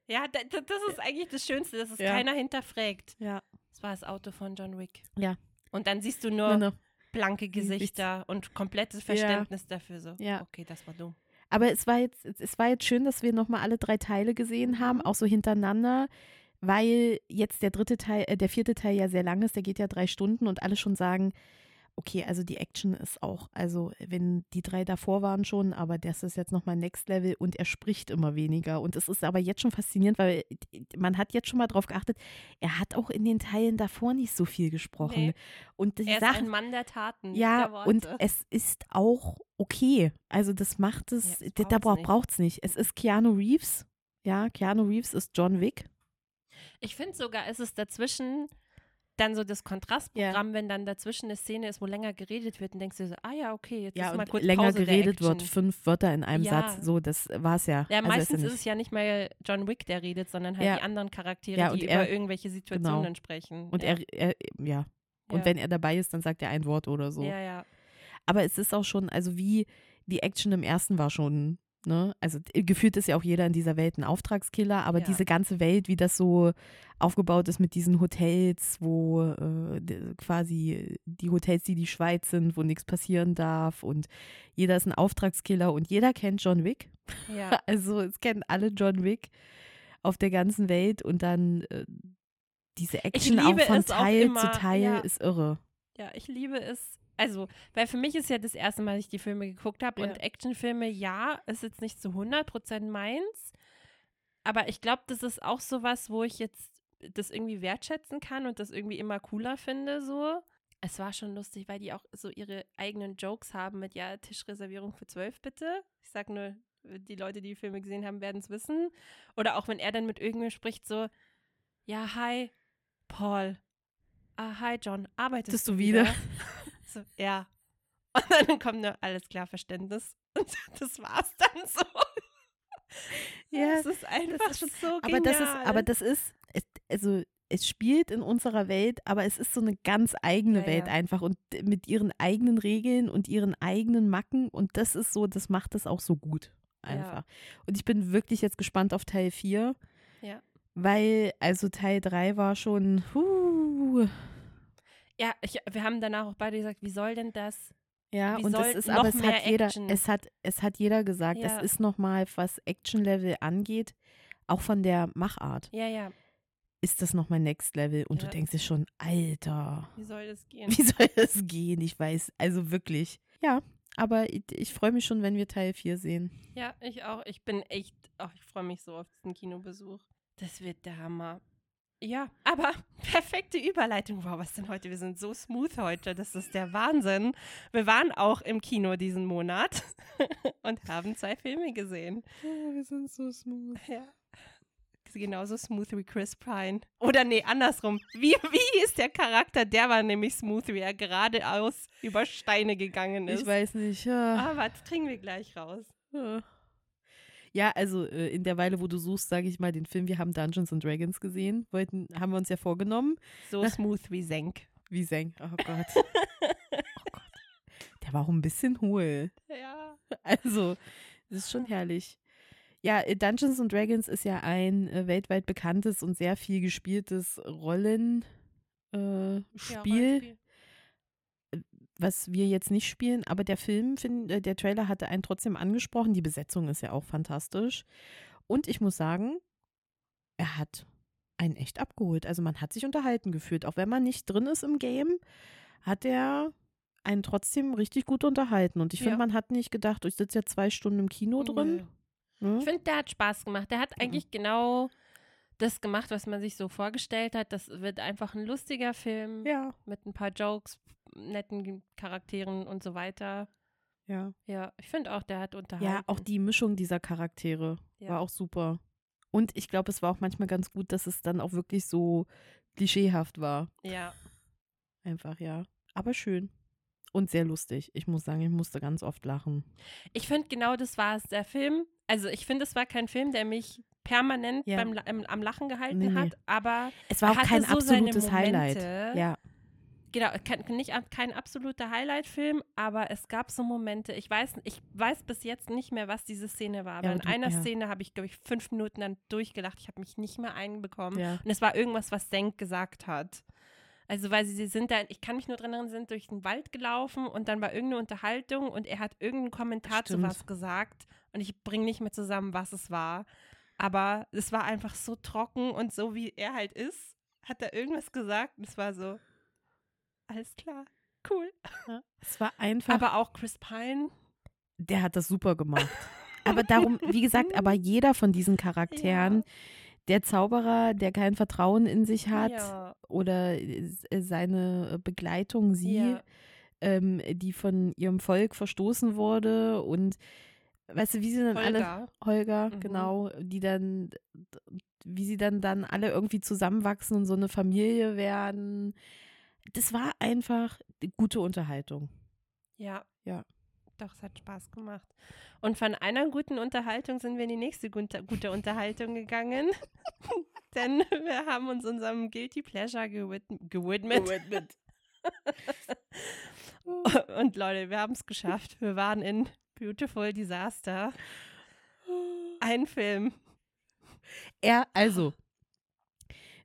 Ja, da, da, das ist eigentlich das Schönste, dass es Ja. keiner hinterfragt. Ja. Das war das Auto von John Wick. Ja. Und dann siehst du nur no. Blanke Gesichter und komplettes Verständnis dafür. So, Ja. okay, das war dumm. Aber es war jetzt, es war jetzt schön, dass wir nochmal alle drei Teile gesehen haben, Mhm. auch so hintereinander, weil jetzt der dritte Teil, äh, der vierte Teil ja sehr lang ist, der geht ja drei Stunden und alle schon sagen, okay, also die Action ist auch, also wenn die drei davor waren schon, aber das ist jetzt nochmal Next Level und er spricht immer weniger. Und es ist aber jetzt schon faszinierend, weil man hat jetzt schon mal drauf geachtet, er hat auch in den Teilen davor nicht so viel gesprochen. Nee. Und die Er ist Sachen, ein Mann der Taten. ja, der und es ist auch okay. Also das macht es, Ja, da- braucht es nicht. Es ist Keanu Reeves. Ja, Keanu Reeves ist John Wick. Ich finde sogar, es ist dazwischen dann so das Kontrastprogramm, wenn dann dazwischen eine Szene ist, wo länger geredet wird und denkst du so, ah ja, okay, jetzt Ja, ist mal kurz länger Pause der geredet wird, fünf Wörter in einem Ja. Satz. So, das war es ja. Ja, Also meistens ja ist es ja nicht mal John Wick, der redet, sondern halt Ja. die anderen Charaktere, Ja, die und über er- irgendwelche Situationen genau. sprechen. Und ja. er, er, ja. Und ja. wenn er dabei ist, dann sagt er ein Wort oder so. Ja, ja. Aber es ist auch schon, also wie die Action im ersten war schon, ne? Also gefühlt ist ja auch jeder in dieser Welt ein Auftragskiller, aber Ja. diese ganze Welt, wie das so aufgebaut ist mit diesen Hotels, wo äh, quasi die Hotels, die die Schweiz sind, wo nichts passieren darf und jeder ist ein Auftragskiller und jeder kennt John Wick. Ja, Also es kennen alle John Wick auf der ganzen Welt und dann äh, diese Action auch von es auch Teil immer, zu Teil ja. ist irre. ja, ich liebe es. Also, weil für mich ist ja das erste Mal, dass ich die Filme geguckt habe Ja. und Actionfilme, ja, ist jetzt nicht zu 100% meins, aber ich glaube, das ist auch sowas, wo ich jetzt das irgendwie wertschätzen kann und das irgendwie immer cooler finde, so. Es war schon lustig, weil die auch so ihre eigenen Jokes haben mit, ja, Tischreservierung für zwölf bitte. Ich sag nur, die Leute, die die Filme gesehen haben, werden es wissen. Oder auch wenn er dann mit irgendwem spricht, so, ja, hi, Paul. Ah, hi, John. Arbeitest Bist du du wieder? so, ja. Und dann kommt nur alles klar Verständnis. Und das war's dann so. Ja, es ist einfach ist schon- so Aber das ist, genial. aber das ist, also es spielt in unserer Welt, aber es ist so eine ganz eigene Ja, Welt ja. einfach und mit ihren eigenen Regeln und ihren eigenen Macken und das ist so, das macht es auch so gut einfach. Und ich bin wirklich jetzt gespannt auf Teil 4. Ja. Weil, also Teil 3 war schon, huh, Ja, ich, wir haben danach auch beide gesagt, wie soll denn das? ja, Wie und das ist, aber es hat jeder, Action? es hat, es hat jeder gesagt, Ja. es ist nochmal, was Action-Level angeht, auch von der Machart, Ja, ja, ist das nochmal Next Level und Ja. du denkst dir schon, Alter, wie soll das gehen? wie soll das gehen? Ich weiß, also wirklich. Ja, aber ich, ich freue mich schon, wenn wir Teil 4 sehen. Ja, ich auch. Ich bin echt, ach, ich freue mich so auf diesen Kinobesuch. Das wird der Hammer. Ja, aber perfekte Überleitung. Wow, was denn heute? Wir sind so smooth heute. Das ist der Wahnsinn. Wir waren auch im Kino diesen Monat und haben zwei Filme gesehen. wir sind so smooth. Ja. Genauso smooth wie Chris Pine. Oder nee, andersrum. Wie, wie ist der Charakter? Der war nämlich smooth, wie er geradeaus über Steine gegangen ist. Ich weiß nicht. Ja. Aber das kriegen wir gleich raus. Ja, also äh, in der Weile, wo du suchst, sage ich mal den Film, wir haben Dungeons and Dragons gesehen, wollten, haben wir uns ja vorgenommen. So smooth wie Senk. Wie Seng. Oh Gott. oh Gott. Der war auch ein bisschen hohl. Ja. Also, das ist schon herrlich. Ja, äh, Dungeons and Dragons ist ja ein äh, weltweit bekanntes und sehr viel gespieltes Rollenspiel, äh, Spiel, was wir jetzt nicht spielen, aber der Film, find, äh, der Trailer hatte einen trotzdem angesprochen. Die Besetzung ist ja auch fantastisch. Und ich muss sagen, er hat einen echt abgeholt. Also man hat sich unterhalten gefühlt. Auch wenn man nicht drin ist im Game, hat er einen trotzdem richtig gut unterhalten. Und ich finde, Ja. man hat nicht gedacht, ich sitze ja zwei Stunden im Kino drin. Ne? Ich finde, der hat Spaß gemacht. Der hat eigentlich genau das gemacht, was man sich so vorgestellt hat. Das wird einfach ein lustiger Film Ja, mit ein paar Jokes, netten Charakteren und so weiter. ja. Ja, ich finde auch, der hat unterhalten. Ja, auch die Mischung dieser Charaktere Ja. war auch super. Und ich glaube, es war auch manchmal ganz gut, dass es dann auch wirklich so klischeehaft war. Ja, Einfach, ja. Aber schön. Und sehr lustig. Ich muss sagen, ich musste ganz oft lachen. ich finde genau das war es. Der Film, also ich finde, es war kein Film, der mich permanent Ja. beim, im, am Lachen gehalten Nee, nee. hat, aber Es war auch kein so absolutes Highlight. Ja, Genau, kein, nicht kein absoluter Highlight-Film, aber es gab so Momente, ich weiß, ich weiß bis jetzt nicht mehr, was diese Szene war, aber Ja, in du- einer ja. Szene habe ich, glaube ich, fünf Minuten dann durchgelacht. Ich habe mich nicht mehr einbekommen. ja. Und es war irgendwas, was Senk gesagt hat. Also, weil sie, sie sind da, ich kann mich nur dran erinnern, sind durch den Wald gelaufen und dann war irgendeine Unterhaltung und er hat irgendeinen Kommentar zu Stimmt. was gesagt und ich bringe nicht mehr zusammen, was es war. Aber es war einfach so trocken und so wie er halt ist, hat er irgendwas gesagt und es war so, alles klar. cool. Es war einfach. Aber auch Chris Pine. der hat das super gemacht. Aber darum, wie gesagt, aber jeder von diesen Charakteren, Ja. der Zauberer, der kein Vertrauen in sich hat, Ja. oder äh, seine Begleitung, sie, Ja. ähm, die von ihrem Volk verstoßen wurde und weißt du, wie sie dann alle Holger. Holger, Mhm. genau, die dann, wie sie dann dann alle irgendwie zusammenwachsen und so eine Familie werden. Das war einfach gute Unterhaltung. Ja. Ja. Doch, es hat Spaß gemacht. Und von einer guten Unterhaltung sind wir in die nächste gute, gute Unterhaltung gegangen. Denn wir haben uns unserem Guilty Pleasure gewid gewidmet. Und Leute, wir haben es geschafft. Wir waren in Beautiful Disaster. Ein Film. Er, also,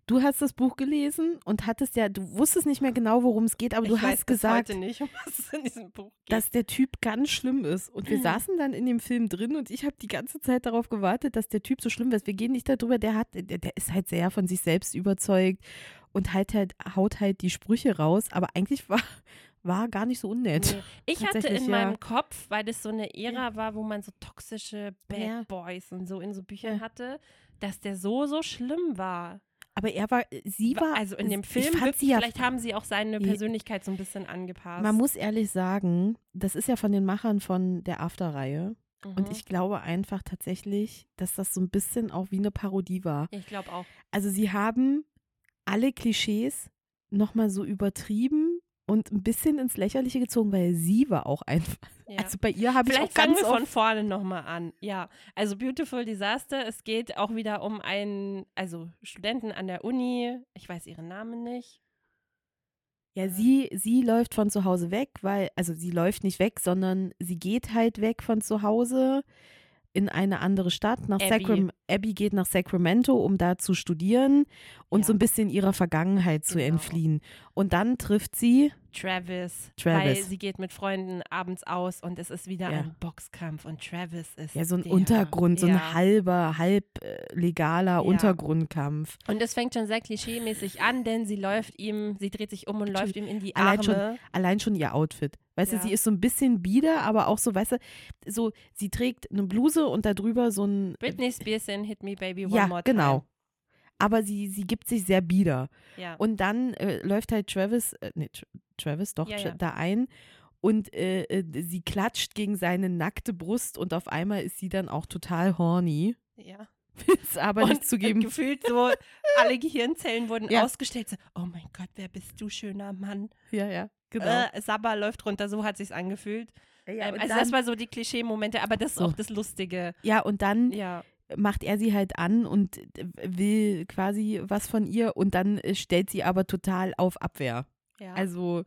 du hast das Buch gelesen und hattest ja, du wusstest nicht mehr genau, worum es geht, aber du ich weiß hast gesagt, nicht, um was es in diesem Buch geht. dass der Typ ganz schlimm ist. Und wir Mhm. saßen dann in dem Film drin und ich habe die ganze Zeit darauf gewartet, dass der Typ so schlimm ist. Wir gehen nicht darüber, der hat, der, der ist halt sehr von sich selbst überzeugt und halt halt, haut halt die Sprüche raus, aber eigentlich war, war gar nicht so unnett. Nee. Ich hatte in ja. meinem Kopf, weil das so eine Ära war, wo man so toxische Bad Ja. Boys und so in so Büchern Ja. hatte, dass der so, so schlimm war. Aber er war, sie war, also in dem Film, ja vielleicht haben sie auch seine Ja. Persönlichkeit so ein bisschen angepasst. Man muss ehrlich sagen, das ist ja von den Machern von der After-Reihe. Und Mhm. ich glaube einfach tatsächlich, dass das so ein bisschen auch wie eine Parodie war. ich glaube auch. Also sie haben alle Klischees nochmal so übertrieben und ein bisschen ins Lächerliche gezogen, weil sie war auch einfach. Ja. Also bei ihr habe ich auch Vielleicht fangen ganz wir von vorne nochmal an. Ja, also Beautiful Disaster. Es geht auch wieder um einen, also Studenten an der Uni. Ich weiß ihren Namen nicht. Ja, sie, sie läuft von zu Hause weg, weil, also sie läuft nicht weg, sondern sie geht halt weg von zu Hause in eine andere Stadt. Nach Abby. Sacram Abby geht nach Sacramento, um da zu studieren und Ja. so ein bisschen ihrer Vergangenheit zu Genau. entfliehen. Und dann trifft sie, Travis, Travis. weil sie geht mit Freunden abends aus und es ist wieder Ja. ein Boxkampf und Travis ist ja, so ein der, Untergrund, so ja. ein halber, halb äh, legaler Untergrundkampf. Und das fängt schon sehr klischeemäßig an, denn sie läuft ihm, sie dreht sich um und läuft ihm in die Allein schon- Arme. Allein schon ihr Outfit. Weißt Ja. du, sie ist so ein bisschen bieder, aber auch so, weißt du, so, sie trägt eine Bluse und darüber so ein. Britney Spears in Hit Me Baby One ja, More genau. Aber sie, sie gibt sich sehr bieder. Ja. Und dann äh, läuft halt Travis, äh, nee, Tra- Travis doch, Ja, ja. da ein und äh, äh, sie klatscht gegen seine nackte Brust und auf einmal ist sie dann auch total horny. ja. Will es aber und nicht zugeben. gefühlt so, alle Gehirnzellen wurden Ja. ausgestellt. So, oh mein Gott, wer bist du, schöner Mann? Ja, ja, genau. Äh, Sabba läuft runter, so hat sich's angefühlt. ja, ähm, und also dann, das war so die Klischee-Momente, aber das ist So. auch das Lustige. ja, und dann Ja. Macht er sie halt an und äh, will quasi was von ihr und dann äh, stellt sie aber total auf Abwehr. ja. Also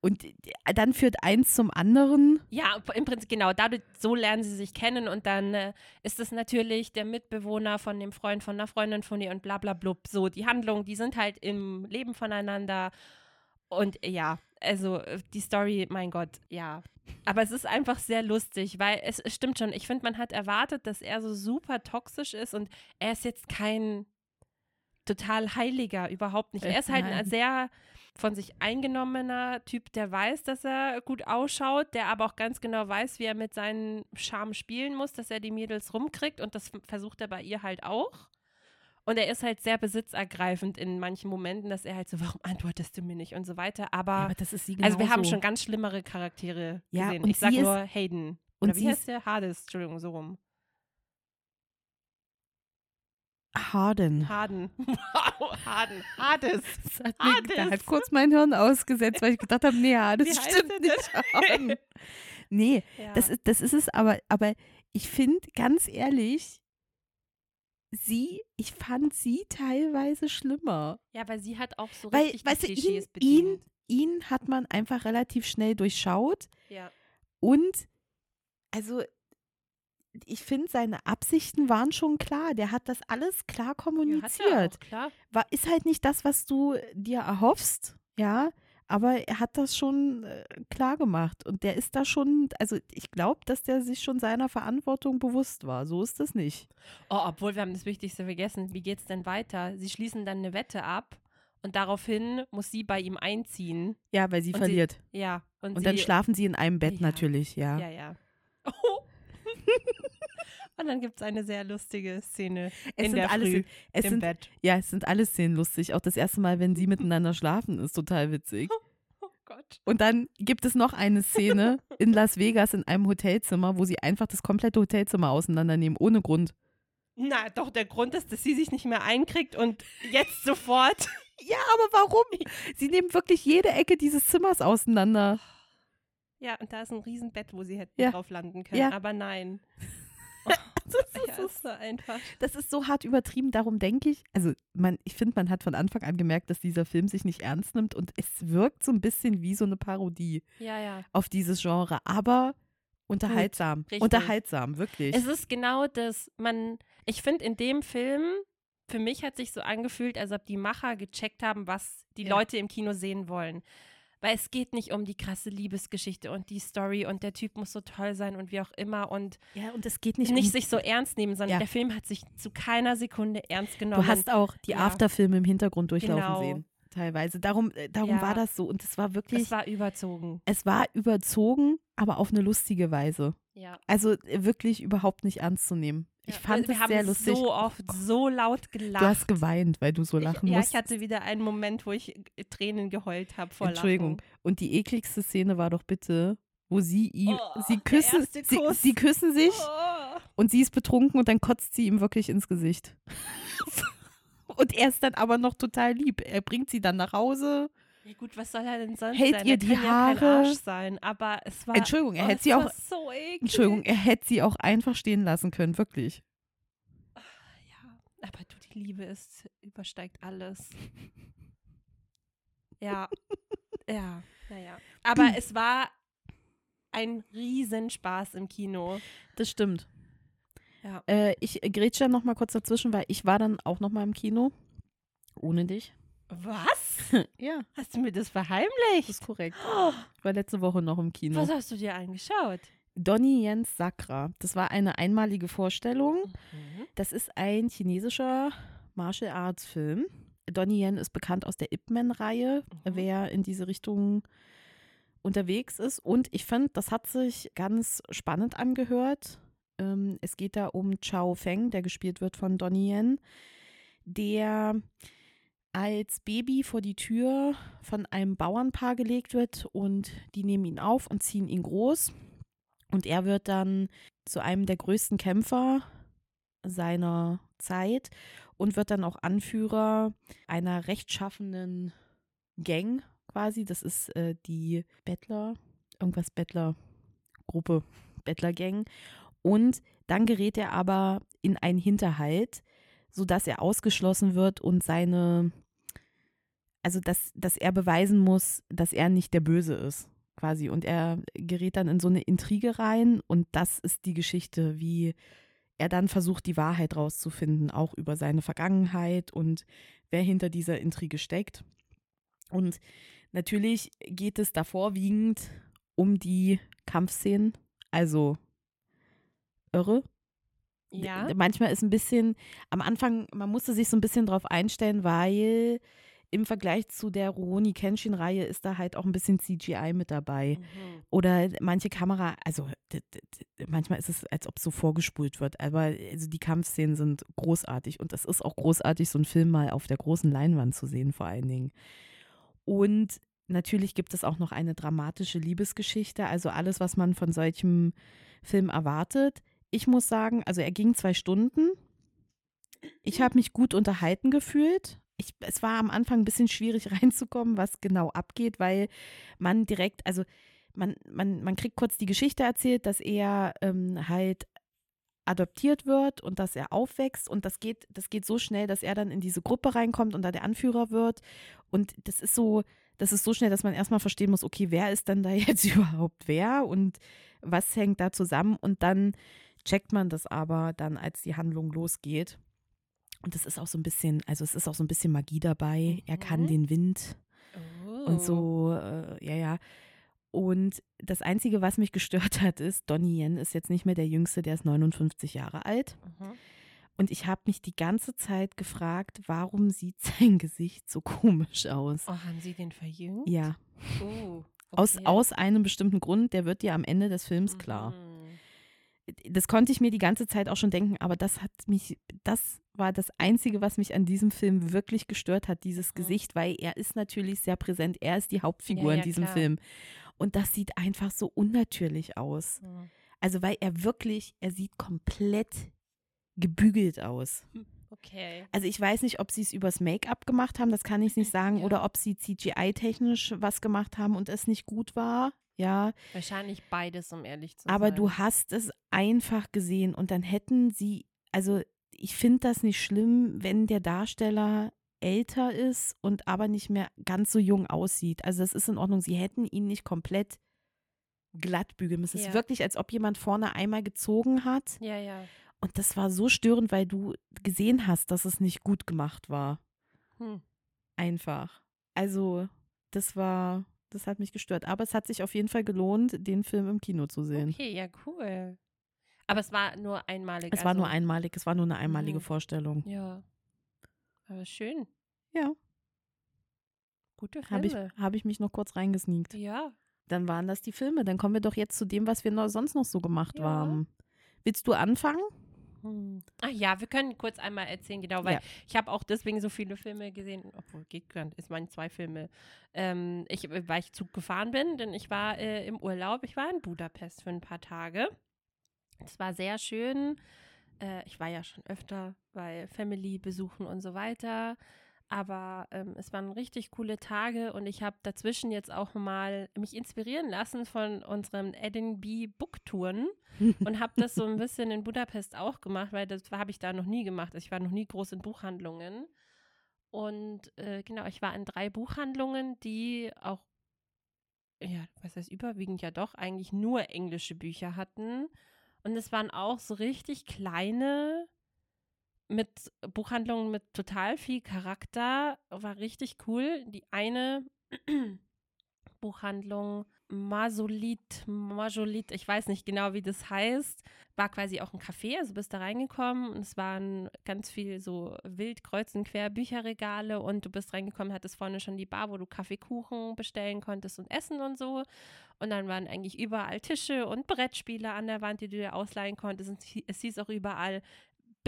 und äh, dann führt eins zum anderen. Ja, im Prinzip genau, dadurch, so lernen sie sich kennen und dann äh, ist es natürlich der Mitbewohner von dem Freund von einer Freundin von ihr und bla bla blub. So, die Handlungen, die sind halt im Leben voneinander und äh, ja, also äh, die Story, mein Gott, ja. Aber es ist einfach sehr lustig, weil es, es stimmt schon, ich finde, man hat erwartet, dass er so super toxisch ist und er ist jetzt kein total heiliger, überhaupt nicht. Äh, Er ist halt ein sehr von sich eingenommener Typ, der weiß, dass er gut ausschaut, der aber auch ganz genau weiß, wie er mit seinen Charme spielen muss, dass er die Mädels rumkriegt und das versucht er bei ihr halt auch. Und er ist halt sehr besitzergreifend in manchen Momenten, dass er halt so, warum antwortest du mir nicht und so weiter. Aber, Ja, aber das ist sie also wir haben schon ganz schlimmere Charaktere Ja, gesehen. und Ich sag nur Hayden. und Oder wie sie heißt der? Hades, Entschuldigung, so rum. Harden. Harden. Wow, Harden. Hades. Das hat, mir, da Hades. hat kurz mein Hirn ausgesetzt, weil ich gedacht habe, nee, ja, das Wie stimmt nicht. Harden. nee, Ja. das ist, das ist es, aber, aber ich finde, ganz ehrlich, sie, ich fand sie teilweise schlimmer. ja, weil sie hat auch so Weil, richtig weißt die ihn, Klischees ihn, bedient. ihn hat man einfach relativ schnell durchschaut Ja. und also ich finde, seine Absichten waren schon klar. Der hat das alles klar Ja, hat er kommuniziert. auch, klar. War, ist halt nicht das, was du dir erhoffst, ja, aber er hat das schon äh, klar gemacht. Und der ist da schon, also ich glaube, dass der sich schon seiner Verantwortung bewusst war. So ist das nicht. Oh, obwohl wir haben das Wichtigste vergessen. Wie geht's denn weiter? Sie schließen dann eine Wette ab Und daraufhin muss sie bei ihm einziehen. Ja, weil sie Und sie- verliert. Ja. Und, und sie, dann schlafen sie in einem Bett Ja. natürlich, ja. Ja, ja. und dann gibt es eine sehr lustige Szene Es in sind der alles, Früh es im sind, Bett. ja, es sind alle Szenen lustig. Auch das erste Mal, wenn sie miteinander schlafen, ist total witzig. Oh Gott. Und dann gibt es noch eine Szene in Las Vegas in einem Hotelzimmer, wo sie einfach das komplette Hotelzimmer auseinandernehmen, ohne Grund. Na, doch, der Grund ist, dass sie sich nicht mehr einkriegt und jetzt sofort. Ja, aber warum? Sie nehmen wirklich jede Ecke dieses Zimmers auseinander. Ja, und da ist ein Riesenbett, wo sie hätten Ja. drauf landen können. Ja. Aber nein. Das ja, ist so einfach. Das ist so hart übertrieben, darum denke ich, also man, ich finde, man hat von Anfang an gemerkt, dass dieser Film sich nicht ernst nimmt und es wirkt so ein bisschen wie so eine Parodie Ja, ja. auf dieses Genre, aber unterhaltsam. richtig. Unterhaltsam, wirklich. Es ist genau das, man, ich finde in dem Film, für mich hat sich so angefühlt, als ob die Macher gecheckt haben, was die Ja. Leute im Kino sehen wollen. Weil es geht nicht um die krasse Liebesgeschichte und die Story und der Typ muss so toll sein und wie auch immer und ja, und es geht nicht, nicht, um, sich so ernst nehmen, sondern Ja. der Film hat sich zu keiner Sekunde ernst genommen. Du hast auch die Ja. Afterfilme im Hintergrund durchlaufen Genau. sehen, teilweise. Darum, äh, darum Ja. war das so und es war wirklich, es war überzogen. es war überzogen, aber auf eine lustige Weise. Ja. Also äh, wirklich überhaupt nicht ernst zu nehmen. Ich Ja, fand es haben sehr lustig. so oft so laut gelacht. du hast geweint, weil du so lachen ich, ja, musst. ich hatte wieder einen Moment, wo ich äh, Tränen geheult habe vor Entschuldigung. Lachen. Und die ekligste Szene war doch bitte, wo sie ihm, Oh, sie küssen, sie, sie küssen sich Oh. und sie ist betrunken und dann kotzt sie ihm wirklich ins Gesicht. und er ist dann aber noch total lieb. Er bringt sie dann nach Hause. Ja, gut, was soll er denn sonst Hält sein? ihr er die kann ja Haare? Arsch sein, aber es war Entschuldigung, er oh, hätte sie auch so. Entschuldigung, er hätte sie auch einfach stehen lassen können, wirklich. Ja, aber du, die Liebe ist übersteigt alles. Ja. ja, naja. Aber es war ein Riesenspaß im Kino. Das stimmt. Ja. Äh, ich grätsche dann noch mal kurz dazwischen, weil ich war dann auch noch mal im Kino. Ohne dich. Was? Ja, Hast du mir das das verheimlicht? ist korrekt. Oh, Ich war letzte Woche noch im Kino. was hast du dir angeschaut? Donnie Jens Sakra. Das war eine einmalige Vorstellung. Mhm. Das ist ein chinesischer Martial Arts Film. Donnie Yen ist bekannt aus der Ip Man-Reihe, Mhm. wer in diese Richtung unterwegs ist. Und ich finde, das hat sich ganz spannend angehört. Ähm, es geht da um Chao Feng, der gespielt wird von Donnie Yen, der als Baby vor die Tür von einem Bauernpaar gelegt wird und die nehmen ihn auf und ziehen ihn groß. Und er wird dann zu einem der größten Kämpfer seiner Zeit und wird dann auch Anführer einer rechtschaffenen Gang quasi. Das ist äh, die Bettler, irgendwas Bettlergruppe, Bettlergang. Und dann gerät er aber in einen Hinterhalt, sodass er ausgeschlossen wird und seine, also dass, dass er beweisen muss, dass er nicht der Böse ist, quasi. Und er gerät dann in so eine Intrige rein und das ist die Geschichte, wie er dann versucht, die Wahrheit rauszufinden, auch über seine Vergangenheit und wer hinter dieser Intrige steckt. Und natürlich geht es da vorwiegend um die Kampfszenen, also irre. Ja. Manchmal ist ein bisschen, am Anfang, man musste sich so ein bisschen drauf einstellen, weil im Vergleich zu der Rurouni Kenshin-Reihe ist da halt auch ein bisschen CGI mit dabei. Mhm. Oder manche Kamera, also manchmal ist es, als ob so vorgespult wird, aber also die Kampfszenen sind großartig und es ist auch großartig, so einen Film mal auf der großen Leinwand zu sehen, vor allen Dingen. Und natürlich gibt es auch noch eine dramatische Liebesgeschichte, also alles, was man von solchem Film erwartet. Ich muss sagen, also er ging zwei Stunden. Ich habe mich gut unterhalten gefühlt. Ich, es war am Anfang ein bisschen schwierig reinzukommen, was genau abgeht, weil man direkt, also man, man, man kriegt kurz die Geschichte erzählt, dass er ähm, halt adoptiert wird und dass er aufwächst und das geht, das geht so schnell, dass er dann in diese Gruppe reinkommt und da der Anführer wird und das ist so, das ist so schnell, dass man erstmal verstehen muss, okay, wer ist denn da jetzt überhaupt wer und was hängt da zusammen und dann checkt man das aber dann, als die Handlung losgeht. Und es ist auch so ein bisschen, also es ist auch so ein bisschen Magie dabei. Er kann Mhm. den Wind Oh. und so, äh, ja, ja. Und das Einzige, was mich gestört hat, ist, Donnie Yen ist jetzt nicht mehr der Jüngste, der ist 59 Jahre alt. Mhm. Und ich habe mich die ganze Zeit gefragt, warum sieht sein Gesicht so komisch aus? Oh, haben Sie den verjüngt? Ja, Oh, aus, okay. aus einem bestimmten Grund, der wird dir am Ende des Films klar. Mhm. Das konnte ich mir die ganze Zeit auch schon denken, aber das hat mich, das war das Einzige, was mich an diesem Film wirklich gestört hat, dieses Mhm. Gesicht, weil er ist natürlich sehr präsent, er ist die Hauptfigur Ja, in ja, diesem klar. Film. Und das sieht einfach so unnatürlich aus. Mhm. Also weil er wirklich, er sieht komplett gebügelt aus. Okay. Also ich weiß nicht, ob sie es übers Make-up gemacht haben, das kann ich nicht sagen, Ja. oder ob sie CGI-technisch was gemacht haben und es nicht gut war. Ja, Wahrscheinlich beides, um ehrlich zu sein. aber du hast es einfach gesehen und dann hätten sie, also ich finde das nicht schlimm, wenn der Darsteller älter ist und aber nicht mehr ganz so jung aussieht. Also das ist in Ordnung. Sie hätten ihn nicht komplett glatt bügeln müssen. Es Ja. ist wirklich, als ob jemand vorne einmal gezogen hat. Ja, ja. Und das war so störend, weil du gesehen hast, dass es nicht gut gemacht war. Hm. Einfach. Also, das war, das hat mich gestört. Aber es hat sich auf jeden Fall gelohnt, den Film im Kino zu sehen. Okay, ja, cool. Aber es war nur einmalig. Es war also, nur einmalig, es war nur eine einmalige Mhm. Vorstellung. Ja. Aber schön. Ja, Gute Filme. habe ich, hab ich mich noch kurz reingesneakt. Ja. Dann waren das die Filme. Dann kommen wir doch jetzt zu dem, was wir noch, sonst noch so gemacht Ja. haben. Willst du anfangen? Hm. Ach ja, wir können kurz einmal erzählen, genau, weil Ja. ich habe auch deswegen so viele Filme gesehen, obwohl geht gar nicht, es waren zwei Filme, ähm, ich, weil ich Zug gefahren bin, denn ich war äh, im Urlaub, ich war in Budapest für ein paar Tage. Es war sehr schön. Äh, ich war ja schon öfter bei Family besuchen und so weiter. Aber ähm, es waren richtig coole Tage und ich habe dazwischen jetzt auch mal mich inspirieren lassen von unseren Edinburgh Booktouren und habe das so ein bisschen in Budapest auch gemacht, weil das habe ich da noch nie gemacht. Ich war noch nie groß in Buchhandlungen. Und äh, genau, ich war in drei Buchhandlungen, die auch, ja, was heißt überwiegend ja doch, eigentlich nur englische Bücher hatten. Und es waren auch so richtig kleine mit Buchhandlungen mit total viel Charakter. War richtig cool. Die eine Buchhandlung Masolit, Majolit, ich weiß nicht genau, wie das heißt, war quasi auch ein Café, also bist da reingekommen und es waren ganz viel so wild kreuz und quer Bücherregale und du bist reingekommen, hattest vorne schon die Bar, wo du Kaffeekuchen bestellen konntest und essen und so und dann waren eigentlich überall Tische und Brettspiele an der Wand, die du dir ausleihen konntest und es hieß auch überall,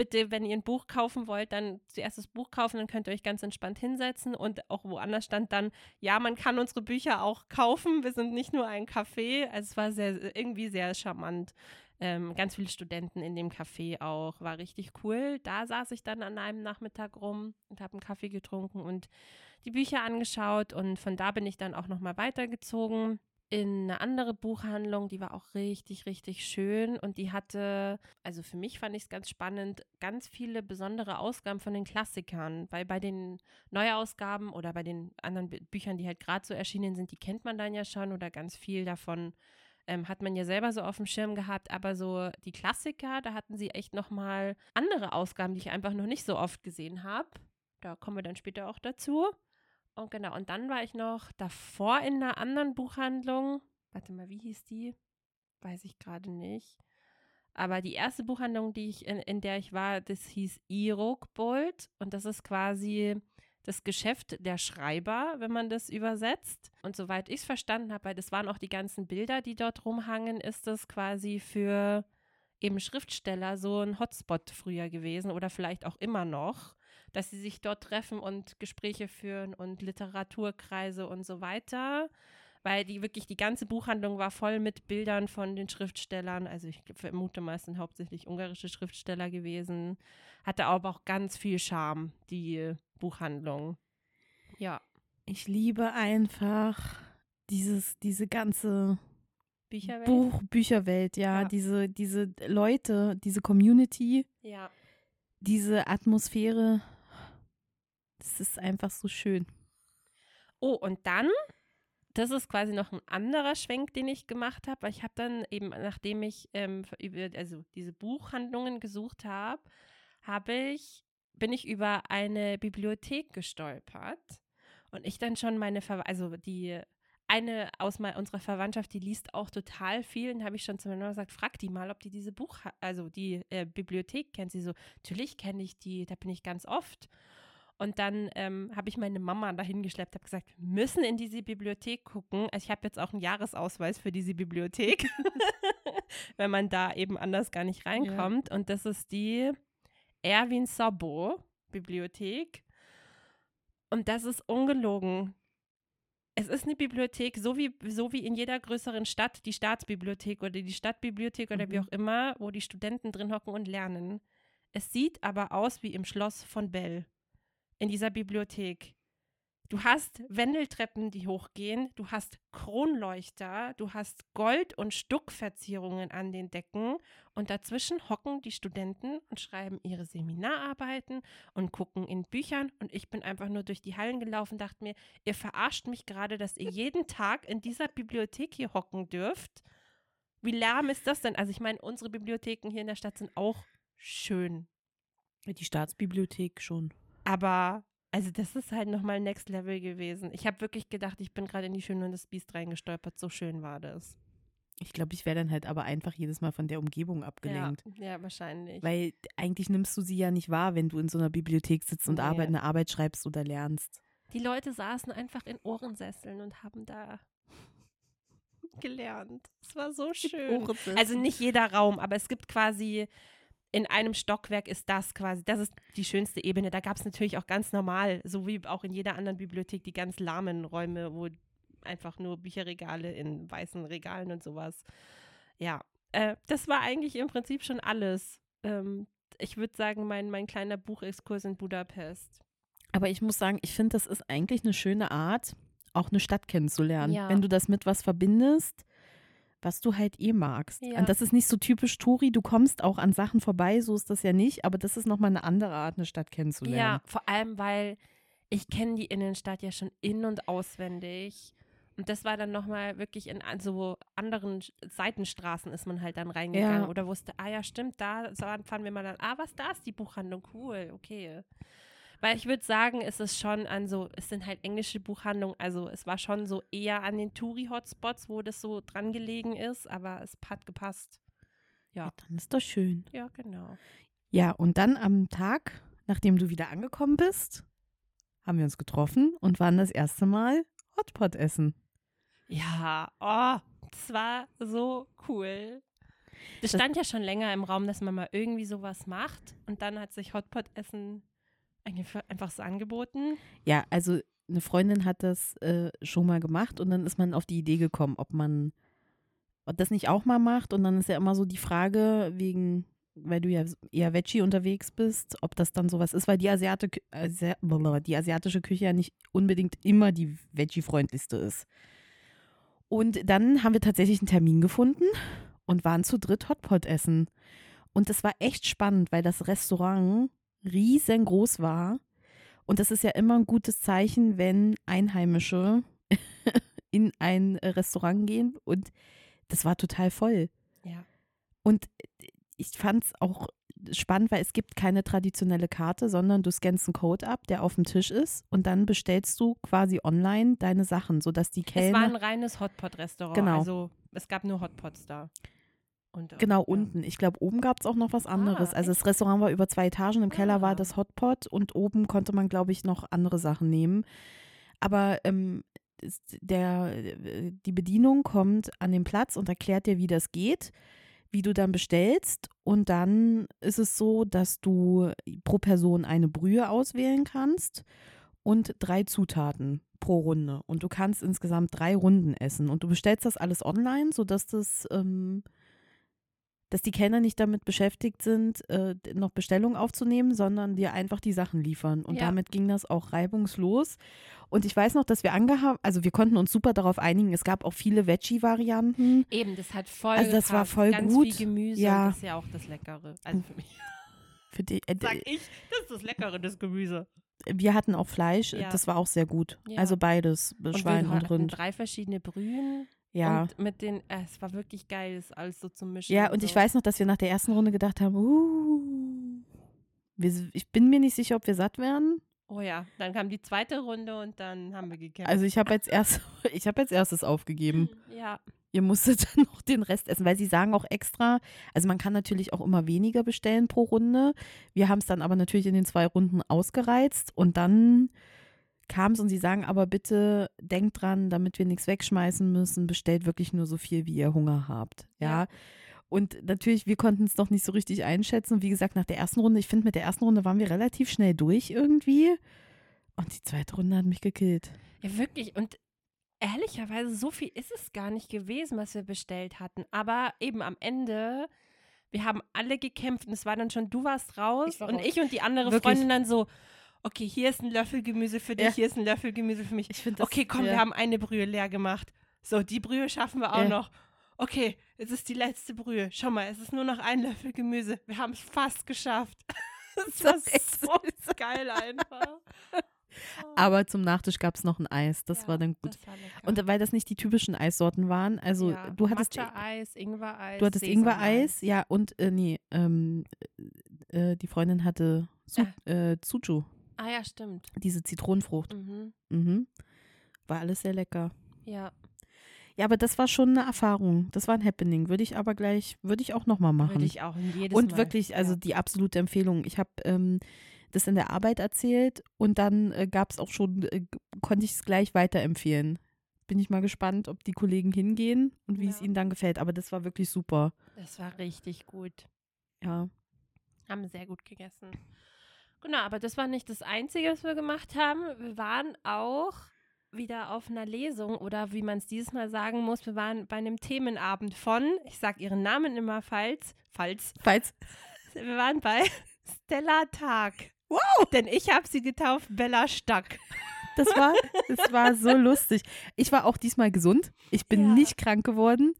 bitte, wenn ihr ein Buch kaufen wollt, dann zuerst das Buch kaufen, dann könnt ihr euch ganz entspannt hinsetzen und auch woanders stand dann, ja, man kann unsere Bücher auch kaufen, wir sind nicht nur ein Café, also es war sehr, irgendwie sehr charmant. Ähm, ganz viele Studenten in dem Café auch, war richtig cool. Da saß ich dann an einem Nachmittag rum und habe einen Kaffee getrunken und die Bücher angeschaut und von da bin ich dann auch nochmal weitergezogen in eine andere Buchhandlung, die war auch richtig, richtig schön und die hatte, also für mich fand ich es ganz spannend, ganz viele besondere Ausgaben von den Klassikern, weil bei den Neuausgaben oder bei den anderen Bü- Büchern, die halt gerade so erschienen sind, die kennt man dann ja schon oder ganz viel davon ähm, hat man ja selber so auf dem Schirm gehabt, aber so die Klassiker, da hatten sie echt nochmal andere Ausgaben, die ich einfach noch nicht so oft gesehen habe. Da kommen wir dann später auch dazu. Und genau, und dann war ich noch davor in einer anderen Buchhandlung. Warte mal, wie hieß die? Weiß ich gerade nicht. Aber die erste Buchhandlung, die ich in, in der ich war, das hieß Irokbold und das ist quasi das Geschäft der Schreiber, wenn man das übersetzt. Und soweit ich es verstanden habe, weil das waren auch die ganzen Bilder, die dort rumhangen, ist das quasi für eben Schriftsteller so ein Hotspot früher gewesen oder vielleicht auch immer noch, dass sie sich dort treffen und Gespräche führen und Literaturkreise und so weiter. Weil die wirklich, die ganze Buchhandlung war voll mit Bildern von den Schriftstellern. Also ich vermute mal, es sind hauptsächlich ungarische Schriftsteller gewesen. Hatte aber auch ganz viel Charme, die Buchhandlung. Ja. Ich liebe einfach dieses, diese ganze Bücherwelt? Buch, Bücherwelt, ja, Ja. diese, diese Leute, diese Community, Ja. diese Atmosphäre. Das ist einfach so schön. Oh, und dann, das ist quasi noch ein anderer Schwenk, den ich gemacht habe, weil ich habe dann eben, nachdem ich ähm, über, also diese Buchhandlungen gesucht habe, habe ich, bin ich über eine Bibliothek gestolpert und ich dann schon meine, Ver also die eine aus mal unserer Verwandtschaft, die liest auch total viel. Und habe ich schon zu meiner Mama gesagt, frag die mal, ob die diese Buch, also die äh, Bibliothek kennt. Sie so, natürlich kenne ich die, da bin ich ganz oft. Und dann ähm, habe ich meine Mama dahin geschleppt, habe gesagt, wir müssen in diese Bibliothek gucken. Also ich habe jetzt auch einen Jahresausweis für diese Bibliothek, wenn man da eben anders gar nicht reinkommt. Ja. Und das ist die Erwin Sabo Bibliothek. Und das ist ungelogen. Es ist eine Bibliothek, so wie, so wie in jeder größeren Stadt die Staatsbibliothek oder die Stadtbibliothek oder mhm. wie auch immer, wo die Studenten drin hocken und lernen. Es sieht aber aus wie im Schloss von Bell in dieser Bibliothek. Du hast Wendeltreppen, die hochgehen, du hast Kronleuchter, du hast Gold- und Stuckverzierungen an den Decken und dazwischen hocken die Studenten und schreiben ihre Seminararbeiten und gucken in Büchern und ich bin einfach nur durch die Hallen gelaufen, dachte mir, ihr verarscht mich gerade, dass ihr jeden Tag in dieser Bibliothek hier hocken dürft. Wie lärm ist das denn? Also ich meine, unsere Bibliotheken hier in der Stadt sind auch schön. Die Staatsbibliothek schon. Aber also das ist halt nochmal Next Level gewesen. Ich habe wirklich gedacht, ich bin gerade in die Schöne und das Biest reingestolpert. So schön war das. Ich glaube, ich wäre dann halt aber einfach jedes Mal von der Umgebung abgelenkt. Ja, ja, wahrscheinlich. Weil eigentlich nimmst du sie ja nicht wahr, wenn du in so einer Bibliothek sitzt und nee. Arbeit, eine Arbeit schreibst oder lernst. Die Leute saßen einfach in Ohrensesseln und haben da gelernt. Es war so schön. Also nicht jeder Raum, aber es gibt quasi in einem Stockwerk ist das quasi, das ist die schönste Ebene. Da gab es natürlich auch ganz normal, so wie auch in jeder anderen Bibliothek, die ganz lahmen Räume, wo einfach nur Bücherregale in weißen Regalen und sowas. Ja, äh, das war eigentlich im Prinzip schon alles. Ähm, ich würde sagen, mein, mein kleiner Buchexkurs in Budapest. Aber ich muss sagen, ich finde, das ist eigentlich eine schöne Art, auch eine Stadt kennenzulernen. Ja. Wenn du das mit was verbindest, was du halt eh magst. Ja. Und das ist nicht so typisch Touri, du kommst auch an Sachen vorbei, so ist das ja nicht, aber das ist nochmal eine andere Art, eine Stadt kennenzulernen. Ja, vor allem, weil ich kenne die Innenstadt ja schon in- und auswendig. Und das war dann nochmal wirklich in so anderen Seitenstraßen ist man halt dann reingegangen ja. oder wusste, ah ja, stimmt, da fahren wir mal dann, ah, was, da ist die Buchhandlung, cool, okay. Weil ich würde sagen, es ist schon an so, es sind halt englische Buchhandlungen, also es war schon so eher an den Touri-Hotspots, wo das so dran gelegen ist, aber es hat gepasst. Ja. ja. Dann ist das schön. Ja, genau. Ja, und dann am Tag, nachdem du wieder angekommen bist, haben wir uns getroffen und waren das erste Mal Hotpot essen. Ja, oh, das war so cool. Das stand ja schon länger im Raum, dass man mal irgendwie sowas macht. Und dann hat sich Hotpot-Essen einfach so angeboten? Ja, also eine Freundin hat das äh, schon mal gemacht und dann ist man auf die Idee gekommen, ob man ob das nicht auch mal macht. Und dann ist ja immer so die Frage, wegen, weil du ja eher Veggie unterwegs bist, ob das dann sowas ist, weil die, Asiate, Asi die asiatische Küche ja nicht unbedingt immer die Veggie-freundlichste ist. Und dann haben wir tatsächlich einen Termin gefunden und waren zu dritt Hotpot essen. Und das war echt spannend, weil das Restaurant riesengroß war. Und das ist ja immer ein gutes Zeichen, wenn Einheimische in ein Restaurant gehen. Und das war total voll. Ja. Und ich fand es auch spannend, weil es gibt keine traditionelle Karte, sondern du scannst einen Code ab, der auf dem Tisch ist und dann bestellst du quasi online deine Sachen, sodass die Kellner… Es war ein reines Hotpot-Restaurant, genau. also es gab nur Hotpots da. Und, genau, ja. unten. Ich glaube, oben gab es auch noch was anderes. Ah, also das Restaurant war über zwei Etagen, im ah. Keller war ah. das Hotpot und oben konnte man, glaube ich, noch andere Sachen nehmen. Aber ähm, der, die Bedienung kommt an den Platz und erklärt dir, wie das geht, wie du dann bestellst. Und dann ist es so, dass du pro Person eine Brühe auswählen kannst und drei Zutaten pro Runde. Und du kannst insgesamt drei Runden essen. Und du bestellst das alles online, sodass das ähm, dass die Kellner nicht damit beschäftigt sind, äh, noch Bestellungen aufzunehmen, sondern dir einfach die Sachen liefern. Und ja. damit ging das auch reibungslos. Und ich weiß noch, dass wir angehabt, also wir konnten uns super darauf einigen. Es gab auch viele Veggie-Varianten. Eben, das hat voll. Also das war voll Ganz gut. Viel Gemüse, ja. das ist ja auch das Leckere. Also für mich. Für die, äh, Sag ich, das ist das Leckere, das Gemüse. Wir hatten auch Fleisch, ja. das war auch sehr gut. Ja. Also beides, und Schwein und Rind. Drei verschiedene Brühen. Ja. Und mit den, äh, es war wirklich geil, das alles so zu mischen. Ja, und, und so. ich weiß noch, dass wir nach der ersten Runde gedacht haben, uh, wir, ich bin mir nicht sicher, ob wir satt werden. Oh ja, dann kam die zweite Runde und dann haben wir gekämpft. Also ich habe als, erst, ich hab als erstes aufgegeben. ja, Ihr musstet dann noch den Rest essen, weil sie sagen auch extra, also man kann natürlich auch immer weniger bestellen pro Runde. Wir haben es dann aber natürlich in den zwei Runden ausgereizt und dann kam es und sie sagen aber bitte denkt dran, damit wir nichts wegschmeißen müssen, bestellt wirklich nur so viel, wie ihr Hunger habt. Ja. Ja. Und natürlich, wir konnten es noch nicht so richtig einschätzen. Und wie gesagt, nach der ersten Runde, ich finde, mit der ersten Runde waren wir relativ schnell durch irgendwie. Und die zweite Runde hat mich gekillt. ja, wirklich. Und ehrlicherweise, so viel ist es gar nicht gewesen, was wir bestellt hatten. Aber eben am Ende, wir haben alle gekämpft und es war dann schon, du warst raus Ich war und raus. ich und die andere Wirklich. Freundin dann so, okay, hier ist ein Löffel Gemüse für dich, Ja. hier ist ein Löffel Gemüse für mich. Ich finde. Okay, komm, ja. wir haben eine Brühe leer gemacht. So, die Brühe schaffen wir auch Ja. noch. Okay, es ist die letzte Brühe. Schau mal, es ist nur noch ein Löffel Gemüse. Wir haben es fast geschafft. Das war echt so geil einfach. Aber zum Nachtisch gab es noch ein Eis. Das Ja, war dann gut. War. Und weil das nicht die typischen Eissorten waren, also ja, du hattest Matcha-Eis, Ingwer-Eis. du hattest. Ingwer-Eis, ja, und äh, nee, ähm, äh, die Freundin hatte Su äh, Tsuchu, Ah ja, stimmt. diese Zitronenfrucht. Mhm. Mhm. War alles sehr lecker. Ja, Ja, aber das war schon eine Erfahrung. Das war ein Happening. Würde ich aber gleich, würde ich auch nochmal machen. würde ich auch in jedes und Mal. wirklich, also ja. die absolute Empfehlung. Ich habe ähm, das in der Arbeit erzählt und dann äh, gab es auch schon, äh, konnte ich es gleich weiterempfehlen. Bin ich mal gespannt, ob die Kollegen hingehen und wie es Ja. ihnen dann gefällt. Aber das war wirklich super. Das war richtig gut. Ja. Haben sehr gut gegessen. Genau, aber das war nicht das Einzige, was wir gemacht haben. Wir waren auch wieder auf einer Lesung oder wie man es dieses Mal sagen muss, wir waren bei einem Themenabend von, ich sage ihren Namen immer falsch, falsch. Falls, Wir waren bei Stella Tag. Wow! Denn ich habe sie getauft Bella Stack. das war, das war so lustig. Ich war auch diesmal gesund. Ich bin Ja. nicht krank geworden,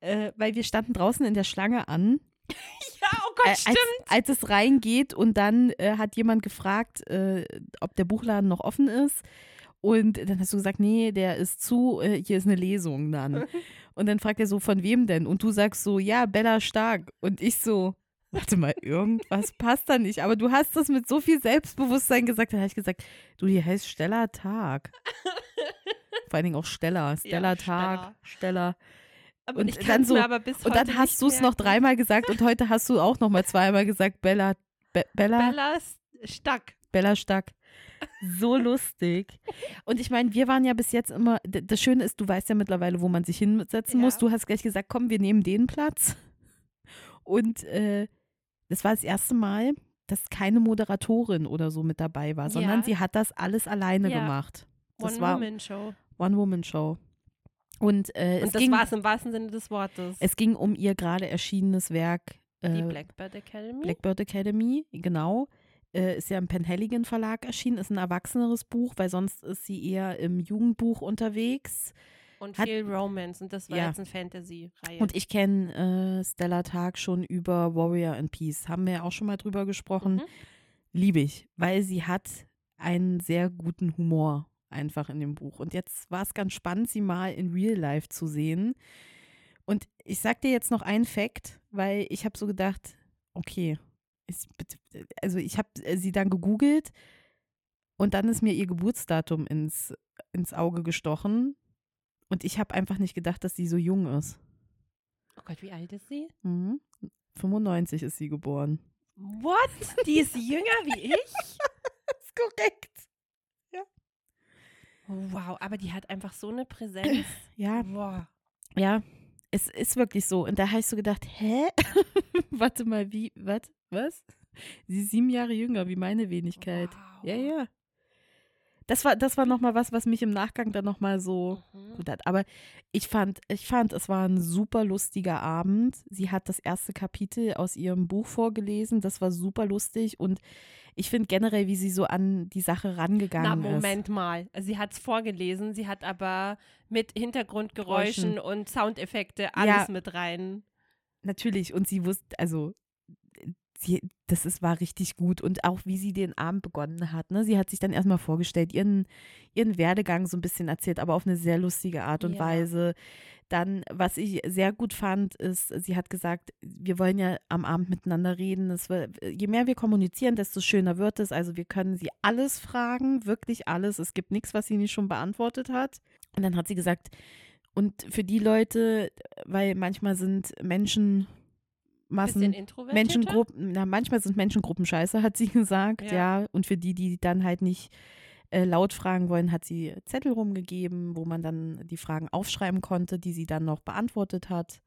äh, weil wir standen draußen in der Schlange an. Ja, oh Gott, Äh, als, als es reingeht und dann äh, hat jemand gefragt, äh, ob der Buchladen noch offen ist. Und dann hast du gesagt, nee, der ist zu, äh, hier ist eine Lesung dann. Und dann fragt er so, von wem denn? Und du sagst so, ja, Bella Stark. Und ich so, warte mal, irgendwas passt da nicht. Aber du hast das mit so viel Selbstbewusstsein gesagt. Dann habe ich gesagt, du, die heißt Stella Tag. Vor allen Dingen auch Stella. Stella Tag, Stella. Aber und ich dann kann so- mir aber bis Und dann hast du es noch dreimal gesagt und heute hast du auch noch mal zweimal gesagt, Bella, Be Bella, Bella Stack. Bella Stack. So lustig. Und ich meine, wir waren ja bis jetzt immer, das Schöne ist, du weißt ja mittlerweile, wo man sich hinsetzen Ja. muss. Du hast gleich gesagt, komm, wir nehmen den Platz. Und äh, das war das erste Mal, dass keine Moderatorin oder so mit dabei war, sondern Ja. sie hat das alles alleine Ja. gemacht. Das One war Woman Show. One-Woman-Show. Und, äh, Und es, das ging, war es im wahrsten Sinne des Wortes. es ging um ihr gerade erschienenes Werk. die äh, Blackbird Academy. Blackbird Academy, genau. Äh, ist ja im Penhaligon Verlag erschienen, ist ein erwachseneres Buch, weil sonst ist sie eher im Jugendbuch unterwegs. und hat- viel Romance. Und das war Ja. jetzt eine Fantasy-Reihe. Und ich kenne äh, Stella Tag schon über Warrior and Peace. Haben wir ja auch schon mal drüber gesprochen. Mhm. Liebe ich, weil sie hat einen sehr guten Humor einfach in dem Buch. Und jetzt war es ganz spannend, sie mal in Real Life zu sehen. Und ich sag dir jetzt noch einen Fact, weil ich habe so gedacht, okay, ich, also ich habe sie dann gegoogelt und dann ist mir ihr Geburtsdatum ins, ins Auge gestochen. Und ich habe einfach nicht gedacht, dass sie so jung ist. oh Gott, wie alt ist sie? Mhm. 95 ist sie geboren. What? Die ist jünger wie ich? Das ist korrekt. Wow, aber die hat einfach so eine Präsenz. Ja, Wow. ja, es ist wirklich so. Und da habe ich so gedacht, hä? Warte mal, wie, was? Was? Sie ist sieben Jahre jünger wie meine Wenigkeit. Wow. Ja, ja. Das war, das war nochmal was, was mich im Nachgang dann nochmal so Mhm. gut hat. Aber ich fand, ich fand, es war ein super lustiger Abend. Sie hat das erste Kapitel aus ihrem Buch vorgelesen. Das war super lustig. Und ich finde generell, wie sie so an die Sache Na, rangegangen ist. Moment mal. Also Sie hat es vorgelesen, sie hat aber mit Hintergrundgeräuschen und Soundeffekte alles Ja. mit rein. Natürlich, und sie wusste, also sie, das ist, war richtig gut. Und auch wie sie den Abend begonnen hat. Ne? Sie hat sich dann erstmal vorgestellt, ihren, ihren Werdegang so ein bisschen erzählt, aber auf eine sehr lustige Art und Ja. Weise. Dann, was ich sehr gut fand, ist, sie hat gesagt, wir wollen ja am Abend miteinander reden. Wird, je mehr wir kommunizieren, desto schöner wird es. Also wir können sie alles fragen, wirklich alles. Es gibt nichts, was sie nicht schon beantwortet hat. Und dann hat sie gesagt, und für die Leute, weil manchmal sind Menschen Massen, Menschengruppen, na, manchmal sind Menschengruppen scheiße, hat sie gesagt, ja. ja. Und für die, die dann halt nicht äh, laut fragen wollen, hat sie Zettel rumgegeben, wo man dann die Fragen aufschreiben konnte, die sie dann noch beantwortet hat.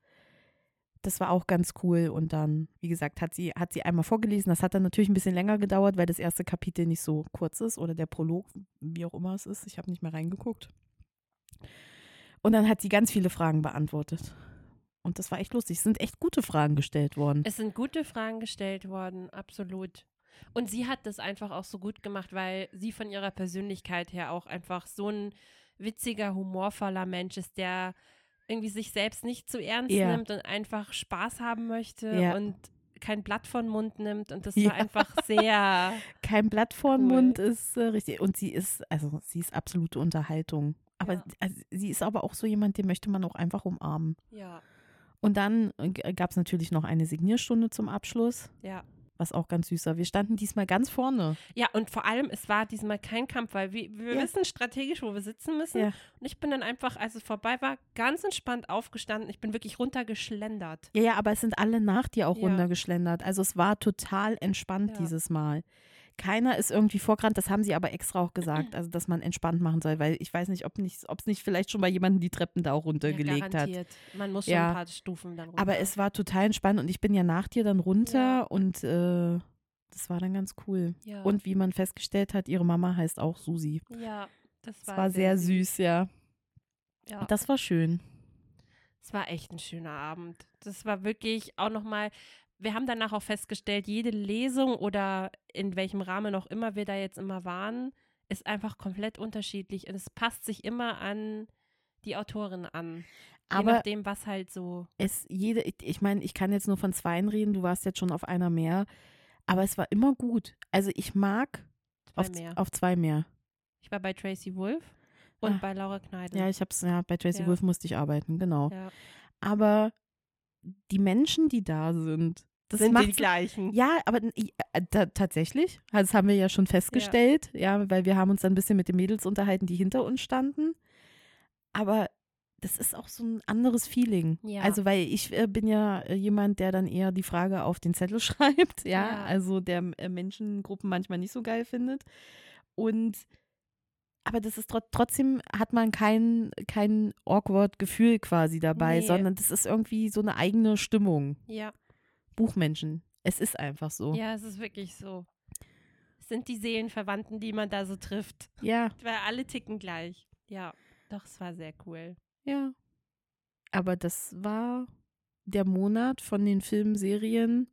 Das war auch ganz cool. Und dann, wie gesagt, hat sie, hat sie einmal vorgelesen. Das hat dann natürlich ein bisschen länger gedauert, weil das erste Kapitel nicht so kurz ist oder der Prolog, wie auch immer es ist. Ich habe nicht mehr reingeguckt. Und dann hat sie ganz viele Fragen beantwortet. Und das war echt lustig. Es sind echt gute Fragen gestellt worden. Es sind gute Fragen gestellt worden, absolut. Und sie hat das einfach auch so gut gemacht, weil sie von ihrer Persönlichkeit her auch einfach so ein witziger, humorvoller Mensch ist, der irgendwie sich selbst nicht zu ernst ja. nimmt und einfach Spaß haben möchte ja. und kein Blatt vor den Mund nimmt. Und das ja. war einfach sehr. kein Blatt vor den cool. Mund ist äh, richtig. Und sie ist, also sie ist absolute Unterhaltung. Aber also, sie ist aber auch so jemand, den möchte man auch einfach umarmen. Ja. Und dann äh, gab es natürlich noch eine Signierstunde zum Abschluss. Ja. Was auch ganz süß war. Wir standen diesmal ganz vorne. Ja, und vor allem, es war diesmal kein Kampf, weil wir, wir ja. wissen strategisch, wo wir sitzen müssen. Ja. Und ich bin dann einfach, als es vorbei war, ganz entspannt aufgestanden. Ich bin wirklich runtergeschlendert. Ja, ja, aber es sind alle nach dir auch runtergeschlendert. Also es war total entspannt dieses Mal keiner ist irgendwie vorgerannt. Das haben sie aber extra auch gesagt, also dass man entspannt machen soll, weil ich weiß nicht, ob es nicht vielleicht schon mal jemanden die Treppen da auch runtergelegt ja, hat. Man muss schon ja. ein paar Stufen dann runter. Aber es war total entspannt und ich bin ja nach dir dann runter ja. und äh, das war dann ganz cool. Und wie man festgestellt hat, ihre Mama heißt auch Susi. Ja, das war, das war sehr, sehr süß, ja. Ja. Das war schön. Es war echt ein schöner Abend. Das war wirklich auch nochmal, wir haben danach auch festgestellt, jede Lesung oder in welchem Rahmen auch immer wir da jetzt immer waren, ist einfach komplett unterschiedlich und es passt sich immer an die Autorin an. Aber Je nachdem, was halt so. Es jede, ich meine, ich kann jetzt nur von zweien reden, du warst jetzt schon auf einer mehr, aber es war immer gut. Also ich mag zwei auf, auf zwei mehr. Ich war bei Tracy Wolf und ah. bei Laura Kneidl. Ja, ich hab's, ja, bei Tracy ja. Wolf musste ich arbeiten, genau. Ja. Aber die Menschen, die da sind, das sind die gleichen. Ja, aber äh, tatsächlich, das haben wir ja schon festgestellt, ja. ja, weil wir haben uns dann ein bisschen mit den Mädels unterhalten, die hinter uns standen. Aber das ist auch so ein anderes Feeling. Ja. Also, weil ich äh, bin ja äh, jemand, der dann eher die Frage auf den Zettel schreibt, ja, ja. also der äh, Menschengruppen manchmal nicht so geil findet. Und aber das ist trotzdem hat man kein, kein awkward Gefühl quasi dabei, nee. sondern das ist irgendwie so eine eigene Stimmung. Ja. Buchmenschen. Es ist einfach so. Ja, es ist wirklich so. Es sind die Seelenverwandten, die man da so trifft. Ja. Weil alle ticken gleich. Ja, doch, es war sehr cool. Ja. Aber das war der Monat von den Filmen, Serien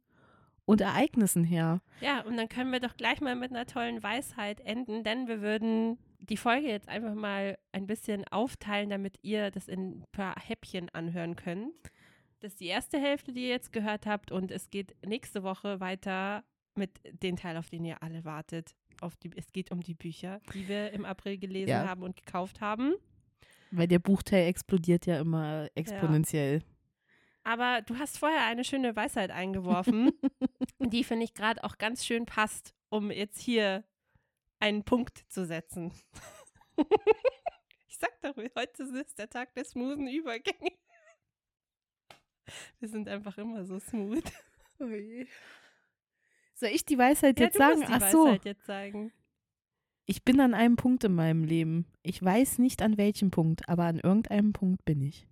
und Ereignissen her. Ja, und dann können wir doch gleich mal mit einer tollen Weisheit enden, denn wir würden die Folge jetzt einfach mal ein bisschen aufteilen, damit ihr das in ein paar Häppchen anhören könnt. Das ist die erste Hälfte, die ihr jetzt gehört habt. Und es geht nächste Woche weiter mit dem Teil, auf den ihr alle wartet. Auf die, es geht um die Bücher, die wir im April gelesen ja. haben und gekauft haben. Weil der Buchteil explodiert ja immer exponentiell. Ja. Aber du hast vorher eine schöne Weisheit eingeworfen, die finde ich gerade auch ganz schön passt, um jetzt hier einen Punkt zu setzen. ich sag doch, heute ist der Tag der smoothen Übergänge. Wir sind einfach immer so smooth. Ui. Soll ich die Weisheit ja, jetzt sagen? Ach so. Weisheit jetzt sagen. Ich bin an einem Punkt in meinem Leben. Ich weiß nicht an welchem Punkt, aber an irgendeinem Punkt bin ich.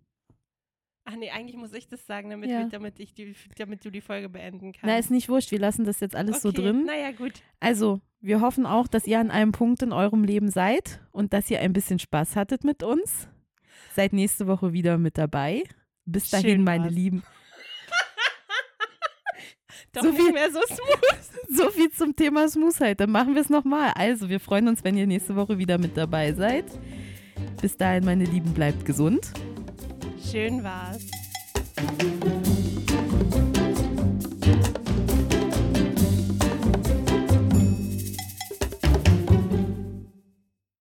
Ach nee, eigentlich muss ich das sagen, damit, ja. wir, damit, ich die, damit du die Folge beenden kannst. Na, ist nicht wurscht. Wir lassen das jetzt alles okay. so drin. Naja, gut. Also, wir hoffen auch, dass ihr an einem Punkt in eurem Leben seid und dass ihr ein bisschen Spaß hattet mit uns. Seid nächste Woche wieder mit dabei. Bis dahin, Schön meine war's. Lieben. Doch so viel mehr so smooth. So viel zum Thema Smoothheit. Dann machen wir es nochmal. Also, wir freuen uns, wenn ihr nächste Woche wieder mit dabei seid. Bis dahin, meine Lieben, bleibt gesund. Schön war's.